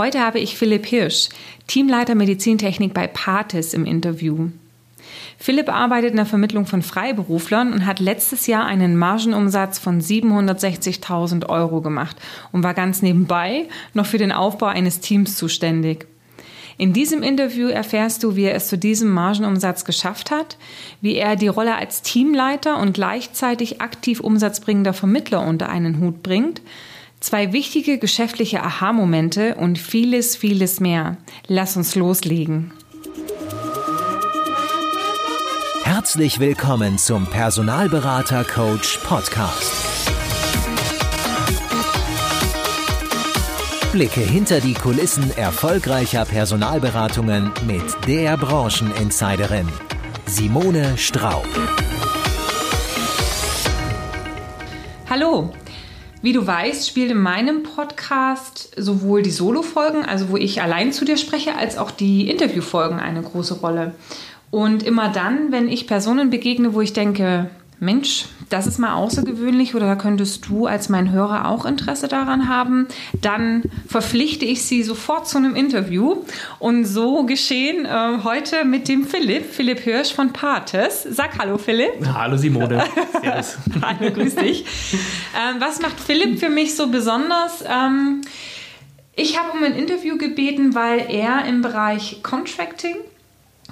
Heute habe ich Philipp Hirsch, Teamleiter Medizintechnik bei Partis im Interview. Philipp arbeitet in der Vermittlung von Freiberuflern und hat letztes Jahr einen Margenumsatz von 760.000 Euro gemacht und war ganz nebenbei noch für den Aufbau eines Teams zuständig. In diesem Interview erfährst du, wie er es zu diesem Margenumsatz geschafft hat, wie er die Rolle als Teamleiter und gleichzeitig aktiv umsatzbringender Vermittler unter einen Hut bringt, zwei wichtige geschäftliche Aha-Momente und vieles, vieles mehr. Lass uns loslegen. Herzlich willkommen zum Personalberater Coach Podcast. Blicke hinter die Kulissen erfolgreicher Personalberatungen mit der Brancheninsiderin Simone Straub. Hallo. Wie du weißt, spielt in meinem Podcast sowohl die Solo-Folgen, also wo ich allein zu dir spreche, als auch die Interview-Folgen eine große Rolle. Und immer dann, wenn ich Personen begegne, wo ich denke, Mensch, das ist mal außergewöhnlich oder da könntest du als mein Hörer auch Interesse daran haben, dann verpflichte ich sie sofort zu einem Interview. Und so geschehen äh, heute mit dem Philipp, Philipp Hirsch von Pates. Sag Hallo Philipp. Hallo Simone. Servus. hallo, grüß dich. Ähm, was macht Philipp für mich so besonders? Ähm, ich habe um ein Interview gebeten, weil er im Bereich Contracting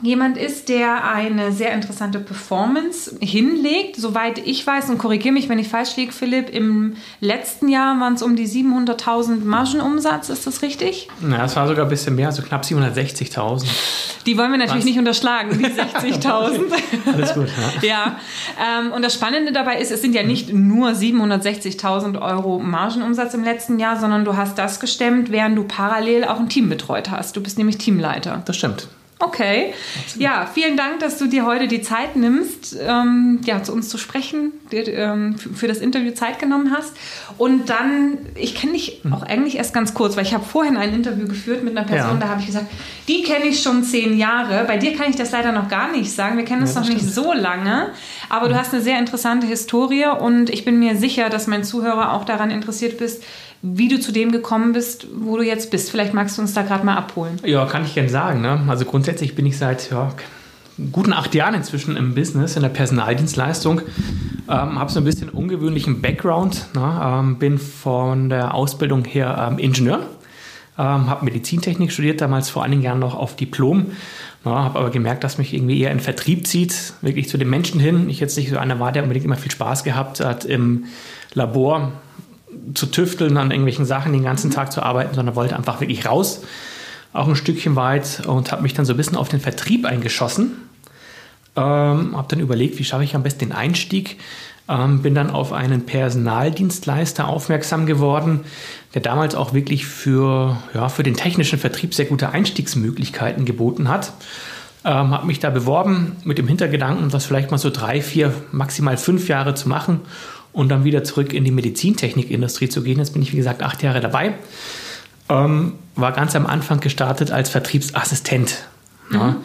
jemand ist, der eine sehr interessante Performance hinlegt. Soweit ich weiß, und korrigiere mich, wenn ich falsch liege, Philipp, im letzten Jahr waren es um die 700.000 Margenumsatz, ist das richtig? Ja, es war sogar ein bisschen mehr, also knapp 760.000. Die wollen wir natürlich Was? nicht unterschlagen, die 60.000. Alles gut, ja. ja ähm, und das Spannende dabei ist, es sind ja nicht nur 760.000 Euro Margenumsatz im letzten Jahr, sondern du hast das gestemmt, während du parallel auch ein Team betreut hast. Du bist nämlich Teamleiter. Das stimmt. Okay. Absolut. Ja, vielen Dank, dass du dir heute die Zeit nimmst, ähm, ja, zu uns zu sprechen, dir ähm, für das Interview Zeit genommen hast. Und dann, ich kenne dich auch eigentlich erst ganz kurz, weil ich habe vorhin ein Interview geführt mit einer Person, ja. da habe ich gesagt, die kenne ich schon zehn Jahre. Bei dir kann ich das leider noch gar nicht sagen. Wir kennen uns ja, noch nicht so lange, aber mhm. du hast eine sehr interessante Historie und ich bin mir sicher, dass mein Zuhörer auch daran interessiert bist, wie du zu dem gekommen bist, wo du jetzt bist. Vielleicht magst du uns da gerade mal abholen. Ja, kann ich gerne sagen. Ne? Also grundsätzlich bin ich seit ja, guten acht Jahren inzwischen im Business, in der Personaldienstleistung. Ähm, habe so ein bisschen ungewöhnlichen Background. Ne? Ähm, bin von der Ausbildung her ähm, Ingenieur. Ähm, habe Medizintechnik studiert, damals vor einigen Jahren noch auf Diplom. Ja, habe aber gemerkt, dass mich irgendwie eher in Vertrieb zieht, wirklich zu den Menschen hin. Ich jetzt nicht so einer war, der unbedingt immer viel Spaß gehabt hat im Labor zu tüfteln, an irgendwelchen Sachen den ganzen Tag zu arbeiten, sondern wollte einfach wirklich raus, auch ein Stückchen weit und habe mich dann so ein bisschen auf den Vertrieb eingeschossen. Ähm, habe dann überlegt, wie schaffe ich am besten den Einstieg. Ähm, bin dann auf einen Personaldienstleister aufmerksam geworden, der damals auch wirklich für, ja, für den technischen Vertrieb sehr gute Einstiegsmöglichkeiten geboten hat. Ähm, habe mich da beworben mit dem Hintergedanken, das vielleicht mal so drei, vier, maximal fünf Jahre zu machen und dann wieder zurück in die Medizintechnikindustrie zu gehen. Jetzt bin ich, wie gesagt, acht Jahre dabei. Ähm, war ganz am Anfang gestartet als Vertriebsassistent. Mhm. Ja.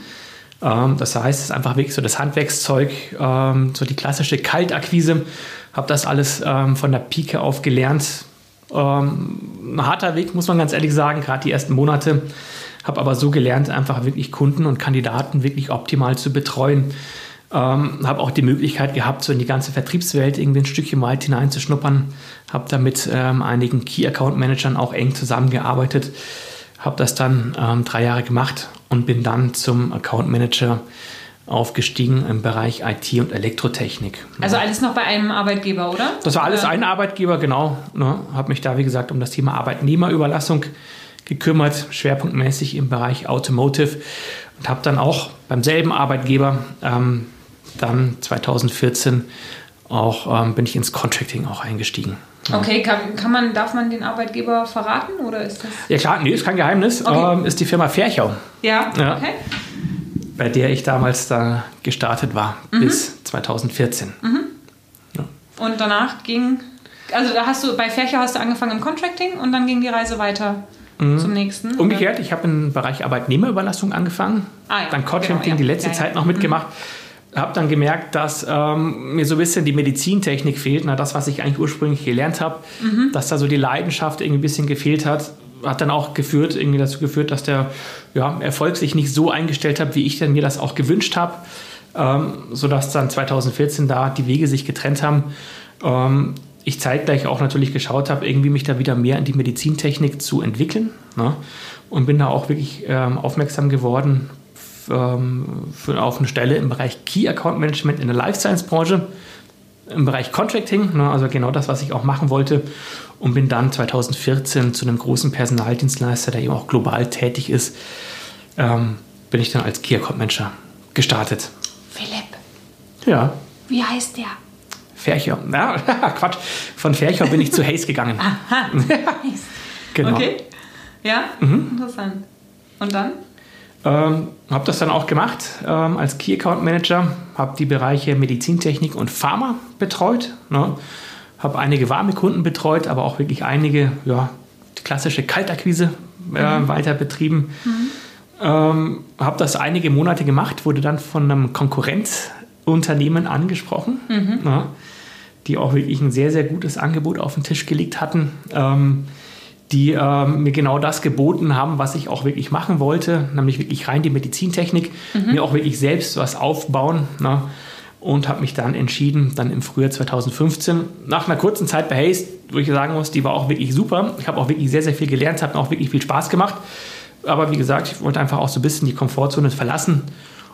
Ähm, das heißt, es ist einfach wirklich so das Handwerkszeug, ähm, so die klassische Kaltakquise. Habe das alles ähm, von der Pike auf gelernt. Ähm, ein harter Weg, muss man ganz ehrlich sagen, gerade die ersten Monate. Habe aber so gelernt, einfach wirklich Kunden und Kandidaten wirklich optimal zu betreuen ähm, habe auch die Möglichkeit gehabt, so in die ganze Vertriebswelt irgendwie ein Stückchen weit hineinzuschnuppern. Habe da mit ähm, einigen Key Account Managern auch eng zusammengearbeitet. Habe das dann ähm, drei Jahre gemacht und bin dann zum Account Manager aufgestiegen im Bereich IT und Elektrotechnik. Also alles noch bei einem Arbeitgeber, oder? Das war alles ein Arbeitgeber, genau. Ne? Habe mich da, wie gesagt, um das Thema Arbeitnehmerüberlassung gekümmert, schwerpunktmäßig im Bereich Automotive und habe dann auch beim selben Arbeitgeber ähm, dann 2014 auch ähm, bin ich ins Contracting auch eingestiegen. Ja. Okay, kann, kann, man, darf man den Arbeitgeber verraten oder ist das? Ja klar, nee, ist kein Geheimnis. Okay. Ähm, ist die Firma Ferchau. Ja, ja, okay. Bei der ich damals da gestartet war, mhm. bis 2014. Mhm. Ja. Und danach ging, also da hast du, bei Ferchau hast du angefangen im Contracting und dann ging die Reise weiter mhm. zum nächsten? Umgekehrt, oder? ich habe im Bereich Arbeitnehmerüberlassung angefangen, ah, dann Contracting genau, die letzte Zeit noch mitgemacht. Habe dann gemerkt, dass ähm, mir so ein bisschen die Medizintechnik fehlt, na, das, was ich eigentlich ursprünglich gelernt habe, mhm. dass da so die Leidenschaft irgendwie ein bisschen gefehlt hat. hat dann auch geführt, irgendwie dazu geführt, dass der ja, Erfolg sich nicht so eingestellt hat, wie ich dann mir das auch gewünscht habe, ähm, sodass dann 2014 da die Wege sich getrennt haben. Ähm, ich zeitgleich auch natürlich geschaut habe, irgendwie mich da wieder mehr in die Medizintechnik zu entwickeln. Ne? Und bin da auch wirklich ähm, aufmerksam geworden für, auf eine Stelle im Bereich Key Account Management in der Life Science Branche, im Bereich Contracting, ne? also genau das, was ich auch machen wollte. Und bin dann 2014 zu einem großen Personaldienstleister, der eben auch global tätig ist, ähm, bin ich dann als Key Account Manager gestartet. Philipp. Ja. Wie heißt der? Fercher. Ja, Quatsch. Von Fercher bin ich zu Hayes gegangen. Aha. genau. Okay. Ja, Mhm. interessant. Und dann? Ähm, habe das dann auch gemacht ähm, als Key Account Manager, habe die Bereiche Medizintechnik und Pharma betreut, ne? habe einige warme Kunden betreut, aber auch wirklich einige, ja, die klassische Kaltakquise äh, weiter betrieben. Ähm, habe das einige Monate gemacht, wurde dann von einem Konkurrenzunternehmen angesprochen, ne? die auch wirklich ein sehr, sehr gutes Angebot auf den Tisch gelegt hatten. Ähm, die ähm, mir genau das geboten haben, was ich auch wirklich machen wollte, nämlich wirklich rein die Medizintechnik, mir auch wirklich selbst was aufbauen. Ne? Und habe mich dann entschieden, dann im Frühjahr 2015, nach einer kurzen Zeit bei Hayes, wo ich sagen muss, die war auch wirklich super. Ich habe auch wirklich sehr, sehr viel gelernt, hat mir auch wirklich viel Spaß gemacht. Aber wie gesagt, ich wollte einfach auch so ein bisschen die Komfortzone verlassen,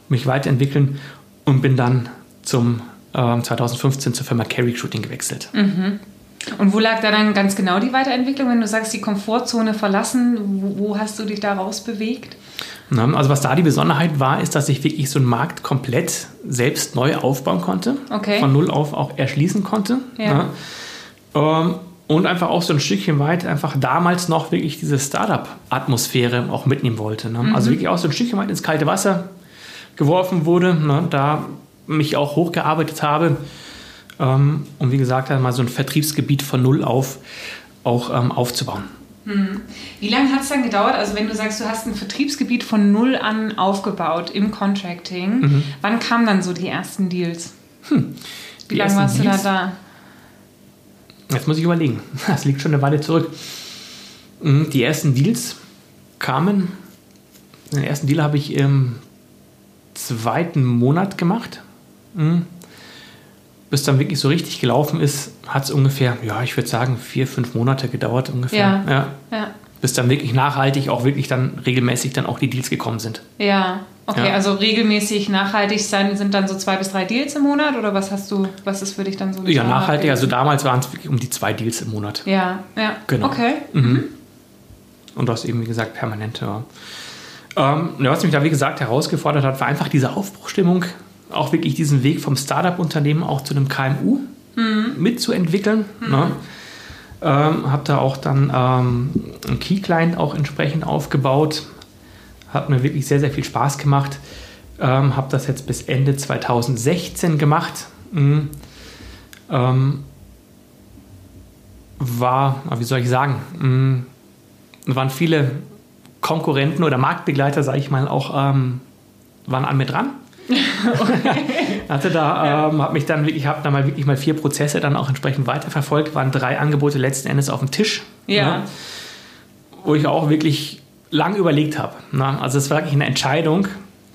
mich weiterentwickeln und bin dann zum ähm, 2015 zur Firma Carry Shooting gewechselt. Und wo lag da dann ganz genau die Weiterentwicklung, wenn du sagst, die Komfortzone verlassen? Wo, hast du dich da rausbewegt? Also was da die Besonderheit war, ist, dass ich wirklich so einen Markt komplett selbst neu aufbauen konnte. Okay. Von null auf auch erschließen konnte. Ja. Na. Ähm, und einfach auch so ein Stückchen weit einfach damals noch wirklich diese Startup-Atmosphäre auch mitnehmen wollte. Ne? Also wirklich auch so ein Stückchen weit ins kalte Wasser geworfen wurde, ne? da mich auch hochgearbeitet habe. Ähm, und wie gesagt, mal so ein Vertriebsgebiet von null auf auch ähm, aufzubauen. Wie lange hat es dann gedauert? Also wenn du sagst, du hast ein Vertriebsgebiet von null an aufgebaut im Contracting, Mhm. wann kamen dann so die ersten Deals? Wie Hm. Die lange warst du da Deals? da? Jetzt muss ich überlegen. Das liegt schon eine Weile zurück. Mhm, Die ersten Deals kamen. Den ersten Deal habe ich im zweiten Monat gemacht. Mhm. Bis dann wirklich so richtig gelaufen ist, hat es ungefähr, ja, ich würde sagen, vier, fünf Monate gedauert ungefähr. Ja. Ja. Bis dann wirklich nachhaltig, auch wirklich dann regelmäßig dann auch die Deals gekommen sind. Ja, okay, Ja. also regelmäßig nachhaltig sein sind dann so zwei bis drei Deals im Monat oder was hast du, was ist für dich dann so? Ja, nachhaltig. Also damals waren es wirklich um die zwei Deals im Monat. Ja, ja. Genau. Okay. Und das eben, wie gesagt, permanent. Ja. Ähm, ja, was mich da, wie gesagt, herausgefordert hat, war einfach diese Aufbruchstimmung, auch wirklich diesen Weg vom Startup-Unternehmen auch zu einem KMU mitzuentwickeln. Ne? Ähm, habe da auch dann ähm, einen Key-Client auch entsprechend aufgebaut. Hat mir wirklich sehr, sehr viel Spaß gemacht. Ähm, habe das jetzt bis Ende 2016 gemacht. Mhm. Ähm, war, wie soll ich sagen, mhm waren viele Konkurrenten oder Marktbegleiter, sage ich mal, auch ähm, waren an mir dran. Hatte da, ähm, habe mich dann wirklich, habe da mal wirklich mal vier Prozesse dann auch entsprechend weiterverfolgt, waren drei Angebote letzten Endes auf dem Tisch, Ja. ne, wo ich auch wirklich lang überlegt habe. Ne? Also es war wirklich eine Entscheidung,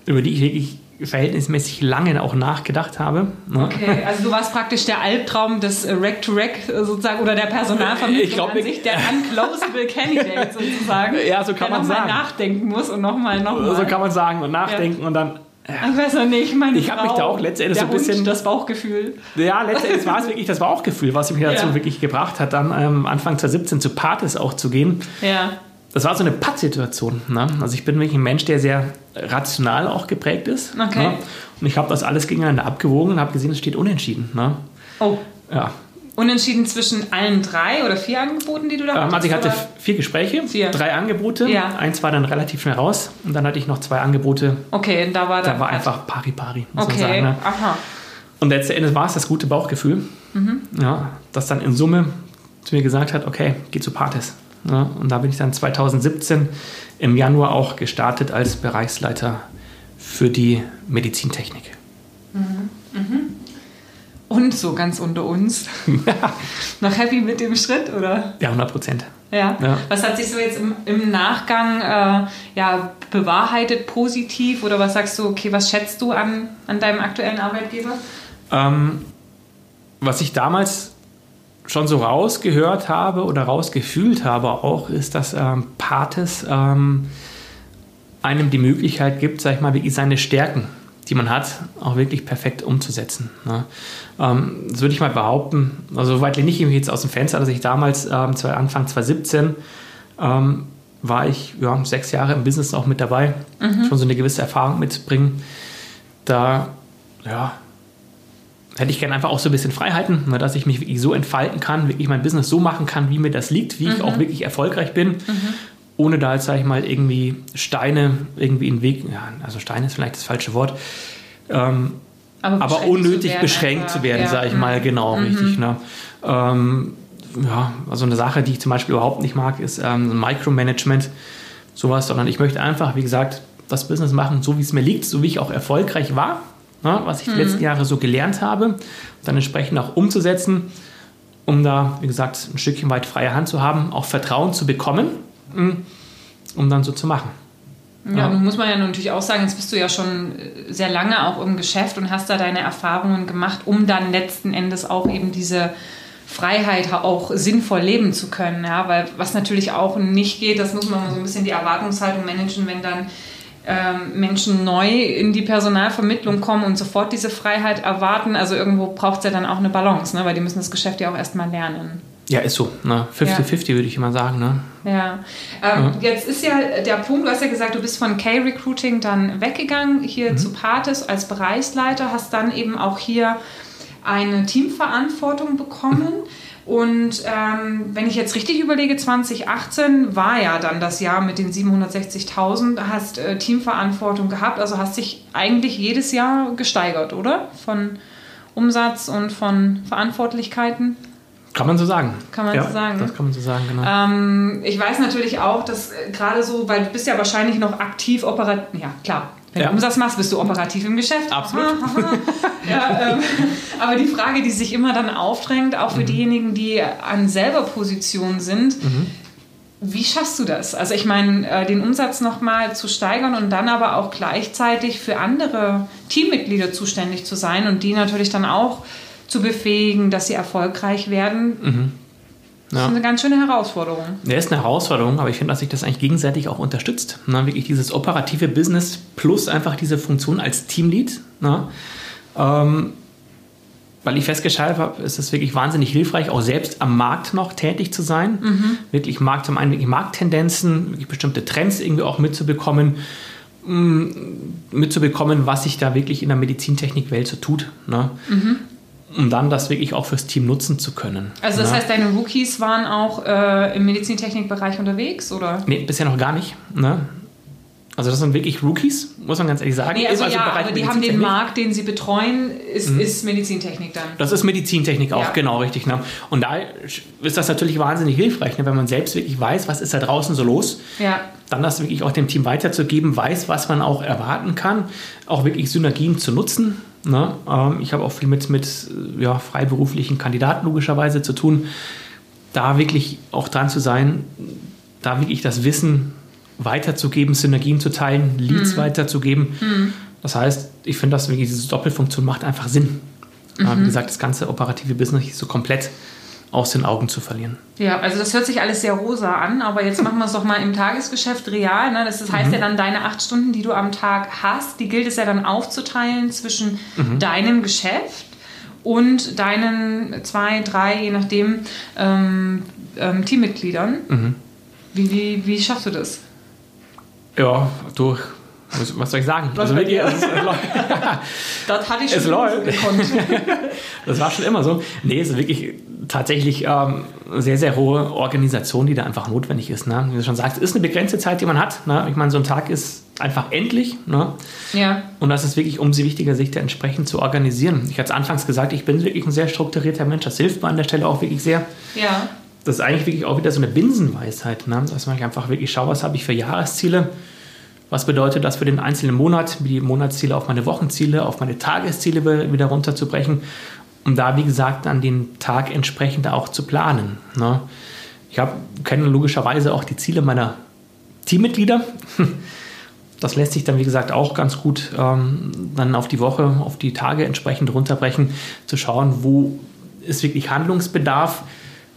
über die ich wirklich verhältnismäßig lange auch nachgedacht habe. Ne? Okay, also du warst praktisch der Albtraum des äh, Rack-to-Rack äh, sozusagen oder der Personalvermittlung Ich glaub, an sich, der unclosable Candidate sozusagen. Ja, so kann der man noch mal sagen. nachdenken muss und nochmal, nochmal. So kann man sagen und nachdenken und dann Ich weiß noch nicht, meine Ich hab mich da auch letztendlich so ein bisschen- Hund, das Bauchgefühl. Ja, letztendlich war es wirklich das Bauchgefühl, was mich dazu Ja. wirklich gebracht hat, dann ähm, Anfang 2017 zu Partis auch zu gehen. Ja. Das war so eine Pattsituation. Ne? Also ich bin wirklich ein Mensch, der sehr rational auch geprägt ist. Okay. Ne? Und ich habe das alles gegeneinander abgewogen und habe gesehen, es steht unentschieden. Ne? Oh. Ja. Unentschieden zwischen allen drei oder vier Angeboten, die du da Ähm, also ich hatte oder? vier Gespräche, Vier. drei Angebote. Ja. Eins war dann relativ schnell raus und dann hatte ich noch zwei Angebote. Okay, da war Da dann war Cut. einfach pari pari, muss Okay, man sagen. Ne? aha. Und letzten Endes war es das gute Bauchgefühl, Mhm. ja, das dann in Summe zu mir gesagt hat, okay, geh zu Partis. Ja, und da bin ich dann 2017 im Januar auch gestartet als Bereichsleiter für die Medizintechnik. Und so ganz unter uns. Noch happy mit dem Schritt, oder? Ja, 100 Prozent. Ja. ja. Was hat sich so jetzt im, im Nachgang äh, ja, bewahrheitet, positiv? Oder was sagst du, okay, was schätzt du an, an deinem aktuellen Arbeitgeber? Ähm, was ich damals schon so rausgehört habe oder rausgefühlt habe auch, ist, dass ähm, Pates ähm, einem die Möglichkeit gibt, sag ich mal, wirklich seine Stärken, die man hat, auch wirklich perfekt umzusetzen. Ne? Ähm, das würde ich mal behaupten. Also weit lehne ich mich jetzt aus dem Fenster, dass ich damals, ähm, Anfang 2017, ähm, war ich ja, sechs Jahre im Business auch mit dabei, mhm. schon so eine gewisse Erfahrung mitbringen. Da ja, hätte ich gerne einfach auch so ein bisschen Freiheiten, ne, dass ich mich wirklich so entfalten kann, wirklich mein Business so machen kann, wie mir das liegt, wie mhm. ich auch wirklich erfolgreich bin. Mhm. Ohne da jetzt, sage ich mal, irgendwie Steine irgendwie in den Weg, ja, also Steine ist vielleicht das falsche Wort, ähm, aber, aber, unnötig zu beschränkt zu werden, ja. sage ich mal, genau, mhm. richtig. Ne? Ähm, ja, also eine Sache, die ich zum Beispiel überhaupt nicht mag, ist ähm, Micromanagement, sowas, sondern ich möchte einfach, wie gesagt, das Business machen, so wie es mir liegt, so wie ich auch erfolgreich war ne, was ich mhm. die letzten Jahre so gelernt habe, dann entsprechend auch umzusetzen, um da, wie gesagt, ein Stückchen weit freie Hand zu haben, auch Vertrauen zu bekommen, mm, um dann so zu machen. Ja, ja. nun muss man ja natürlich auch sagen, jetzt bist du ja schon sehr lange auch im Geschäft und hast da deine Erfahrungen gemacht, um dann letzten Endes auch eben diese Freiheit auch sinnvoll leben zu können. Ja, weil was natürlich auch nicht geht, das muss man mal so ein bisschen die Erwartungshaltung managen, wenn dann ähm, Menschen neu in die Personalvermittlung kommen und sofort diese Freiheit erwarten. Also irgendwo braucht es ja dann auch eine Balance, ne? weil die müssen das Geschäft ja auch erstmal lernen. Ja, ist so. 50-50 ne? ja. würde ich immer sagen. Ne? Ja. Ähm, ja. Jetzt ist ja der Punkt, du hast ja gesagt, du bist von K-Recruiting dann weggegangen, hier mhm. zu Partis als Bereichsleiter, hast dann eben auch hier eine Teamverantwortung bekommen. Und ähm, wenn ich jetzt richtig überlege, 2018 war ja dann das Jahr mit den 760.000, hast äh, Teamverantwortung gehabt, also hast dich eigentlich jedes Jahr gesteigert, oder? Von Umsatz und von Verantwortlichkeiten. Kann man so sagen. Kann man ja, so sagen. Das kann man so sagen, genau. Ähm, ich weiß natürlich auch, dass äh, gerade so, weil du bist ja wahrscheinlich noch aktiv operativ, ja klar, wenn ja. du Umsatz machst, bist du operativ im Geschäft. Absolut. ja, ähm, aber die Frage, die sich immer dann aufdrängt, auch für mhm. diejenigen, die an selber Position sind, mhm. wie schaffst du das? Also ich meine, äh, den Umsatz nochmal zu steigern und dann aber auch gleichzeitig für andere Teammitglieder zuständig zu sein und die natürlich dann auch zu befähigen, dass sie erfolgreich werden. Mhm. Das ist eine ganz schöne Herausforderung. Ja, ist eine Herausforderung, aber ich finde, dass sich das eigentlich gegenseitig auch unterstützt. Na, wirklich dieses operative Business plus einfach diese Funktion als Teamlead. Na, ähm, weil ich festgestellt habe, ist es wirklich wahnsinnig hilfreich, auch selbst am Markt noch tätig zu sein. Mhm. Wirklich Markt, zum einen wirklich Markttendenzen, wirklich bestimmte Trends irgendwie auch mitzubekommen, mm, mitzubekommen, was sich da wirklich in der Medizintechnikwelt so tut. Ne? Mhm um dann das wirklich auch fürs Team nutzen zu können. Also das ja. heißt, deine Rookies waren auch äh, im Medizintechnikbereich unterwegs, oder? Nee, bisher noch gar nicht. Ne? Also das sind wirklich Rookies, muss man ganz ehrlich sagen. Nee, also, also ja, aber die haben den Markt, den sie betreuen, ist, mhm. ist Medizintechnik dann. Das ist Medizintechnik auch, ja. genau, richtig. Ne? Und da ist das natürlich wahnsinnig hilfreich, ne? wenn man selbst wirklich weiß, was ist da draußen so los. Ja. Dann das wirklich auch dem Team weiterzugeben, weiß, was man auch erwarten kann, auch wirklich Synergien zu nutzen Ne? Ähm, ich habe auch viel mit, mit ja, freiberuflichen Kandidaten logischerweise zu tun. Da wirklich auch dran zu sein, da wirklich das Wissen weiterzugeben, Synergien zu teilen, Leads mhm. weiterzugeben. Mhm. Das heißt, ich finde, dass wirklich diese Doppelfunktion macht einfach Sinn. Mhm. Wie gesagt, das ganze operative Business ist so komplett aus den Augen zu verlieren. Ja, also das hört sich alles sehr rosa an, aber jetzt machen wir es doch mal im Tagesgeschäft real. Ne? Das heißt mhm. ja dann, deine acht Stunden, die du am Tag hast, die gilt es ja dann aufzuteilen zwischen mhm. deinem Geschäft und deinen zwei, drei, je nachdem, ähm, ähm, Teammitgliedern. Mhm. Wie, wie, wie schaffst du das? Ja, durch was soll ich sagen? Also wirklich, also es, das hatte ich schon es läuft. Das war schon immer so. Nee, es ist wirklich tatsächlich ähm, sehr, sehr hohe Organisation, die da einfach notwendig ist. Ne? Wie du schon sagst, es ist eine begrenzte Zeit, die man hat. Ne? Ich meine, so ein Tag ist einfach endlich. Ne? Ja. Und das ist wirklich umso wichtiger, sich da entsprechend zu organisieren. Ich hatte es anfangs gesagt, ich bin wirklich ein sehr strukturierter Mensch. Das hilft mir an der Stelle auch wirklich sehr. Ja. Das ist eigentlich wirklich auch wieder so eine Binsenweisheit, ne? dass man einfach wirklich schaut, was habe ich für Jahresziele was bedeutet das für den einzelnen Monat, die Monatsziele auf meine Wochenziele, auf meine Tagesziele wieder runterzubrechen, um da, wie gesagt, an den Tag entsprechend auch zu planen. Ne? ich kenne logischerweise auch die Ziele meiner Teammitglieder. Das lässt sich dann, wie gesagt, auch ganz gut ähm, dann auf die Woche, auf die Tage entsprechend runterbrechen, zu schauen, wo ist wirklich Handlungsbedarf,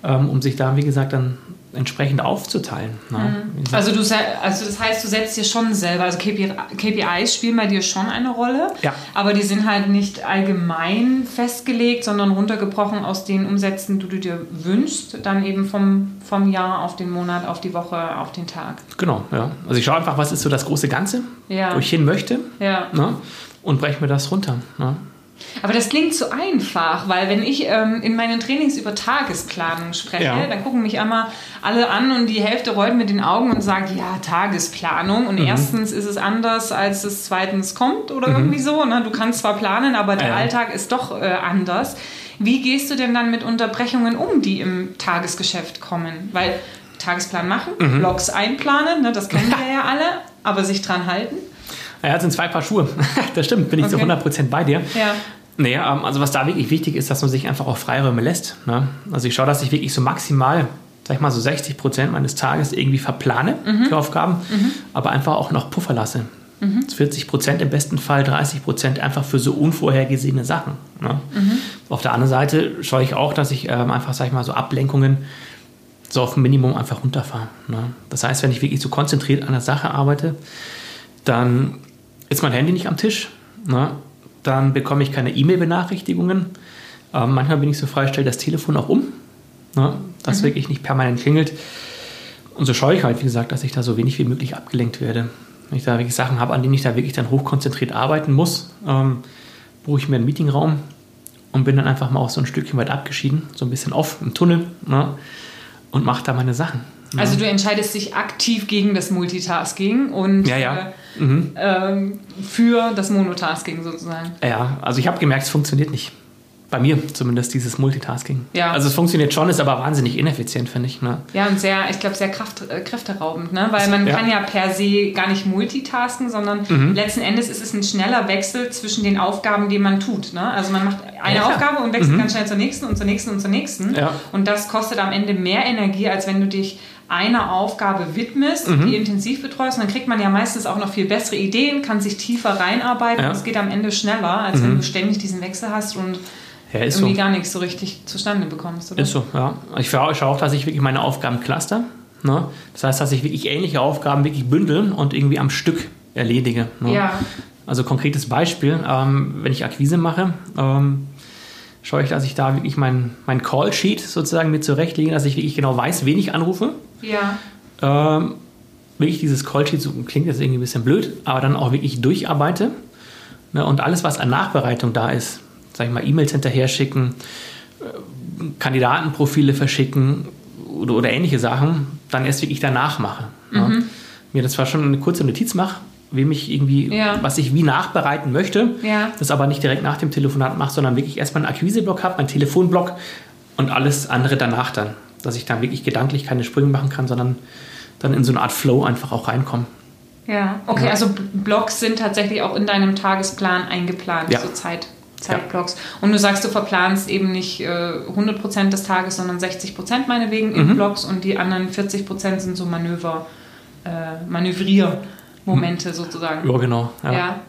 ähm, um sich da, wie gesagt, dann entsprechend aufzuteilen. Ne? Mhm. Also, du, also das heißt, du setzt dir schon selber, also KPI, KPIs spielen bei dir schon eine Rolle, ja. aber die sind halt nicht allgemein festgelegt, sondern runtergebrochen aus den Umsätzen, die du dir wünschst, dann eben vom, vom Jahr auf den Monat, auf die Woche, auf den Tag. Genau, ja. Also ich schaue einfach, was ist so das große Ganze, ja. wo ich hin möchte ja. ne? und breche mir das runter. Ne? Aber das klingt so einfach, weil wenn ich ähm, in meinen Trainings über Tagesplanung spreche, ja. dann gucken mich einmal alle an und die Hälfte rollt mit den Augen und sagt, ja, Tagesplanung. Und mhm. erstens ist es anders, als es zweitens kommt oder mhm. irgendwie so. Ne? Du kannst zwar planen, aber der ja. Alltag ist doch äh, anders. Wie gehst du denn dann mit Unterbrechungen um, die im Tagesgeschäft kommen? Weil Tagesplan machen, mhm. Blogs einplanen, ne, das kennen wir ja alle, aber sich dran halten. Ja, das sind zwei Paar Schuhe. das stimmt, bin ich okay. zu 100% bei dir. Ja. Naja, ähm, also was da wirklich wichtig ist, dass man sich einfach auch Freiräume lässt. Ne? Also ich schaue, dass ich wirklich so maximal, sag ich mal so 60 Prozent meines Tages irgendwie verplane mhm. für Aufgaben, mhm. aber einfach auch noch Puffer lasse. Mhm. 40 Prozent im besten Fall, 30 Prozent einfach für so unvorhergesehene Sachen. Ne? Mhm. Auf der anderen Seite schaue ich auch, dass ich ähm, einfach, sag ich mal, so Ablenkungen so auf ein Minimum einfach runterfahre. Ne? Das heißt, wenn ich wirklich so konzentriert an der Sache arbeite, dann ist mein Handy nicht am Tisch. Ne? Dann bekomme ich keine E-Mail-Benachrichtigungen. Ähm, manchmal bin ich so frei, stelle das Telefon auch um, ne? dass mhm. wirklich nicht permanent klingelt. Und so schaue ich halt, wie gesagt, dass ich da so wenig wie möglich abgelenkt werde. Wenn ich da wirklich Sachen habe, an denen ich da wirklich dann hochkonzentriert arbeiten muss, ähm, buche ich mir einen Meetingraum und bin dann einfach mal auch so ein Stückchen weit abgeschieden, so ein bisschen off im Tunnel ne? und mache da meine Sachen. Ne? Also du entscheidest dich aktiv gegen das Multitasking und ja, ja. Äh, mhm. ähm, für das Monotasking sozusagen. Ja, also ich habe gemerkt, es funktioniert nicht. Bei mir zumindest dieses Multitasking. Ja. Also es funktioniert schon, ist aber wahnsinnig ineffizient, finde ich. Ne? Ja, und sehr, ich glaube, sehr kraft, äh, kräfteraubend, ne? weil man ja. kann ja per se gar nicht multitasken, sondern mhm. letzten Endes ist es ein schneller Wechsel zwischen den Aufgaben, die man tut. Ne? Also man macht eine ja, Aufgabe und wechselt mhm. ganz schnell zur nächsten und zur nächsten und zur nächsten. Ja. Und das kostet am Ende mehr Energie, als wenn du dich einer Aufgabe widmest, mhm. die intensiv betreust, und dann kriegt man ja meistens auch noch viel bessere Ideen, kann sich tiefer reinarbeiten ja. und es geht am Ende schneller, als mhm. wenn du ständig diesen Wechsel hast und ja, irgendwie so. gar nichts so richtig zustande bekommst. Oder? Ist so, ja. Ich schaue auch, dass ich wirklich meine Aufgaben cluster. Ne? Das heißt, dass ich wirklich ähnliche Aufgaben wirklich bündeln und irgendwie am Stück erledige. Ne? Ja. Also konkretes Beispiel, ähm, wenn ich Akquise mache, ähm, schaue ich, dass ich da wirklich mein, mein Call-Sheet sozusagen mit zurechtlege, dass ich wirklich genau weiß, wen ich anrufe. Ja. Ähm, wirklich dieses Callsheet, so klingt jetzt irgendwie ein bisschen blöd, aber dann auch wirklich durcharbeite. Ne, und alles, was an Nachbereitung da ist, sag ich mal, E-Mails hinterher schicken, äh, Kandidatenprofile verschicken oder, oder, ähnliche Sachen, dann erst wirklich danach mache. Ne? Mhm. Ne? Mir das zwar schon eine kurze Notiz mache, wem ich irgendwie, ja. was ich wie nachbereiten möchte, ja. das aber nicht direkt nach dem Telefonat mache, sondern wirklich erstmal einen Akquiseblock habe, meinen Telefonblock und alles andere danach dann dass ich da wirklich gedanklich keine Sprünge machen kann, sondern dann in so eine Art Flow einfach auch reinkomme. Ja, okay, ja. also Blocks sind tatsächlich auch in deinem Tagesplan eingeplant, ja. so Zeit, Zeitblocks. Ja. Und du sagst, du verplanst eben nicht äh, 100% des Tages, sondern 60% meinetwegen in mhm. Blocks und die anderen 40% sind so Manöver, äh, Manövriermomente mhm. sozusagen. Ja, genau. Ja. ja.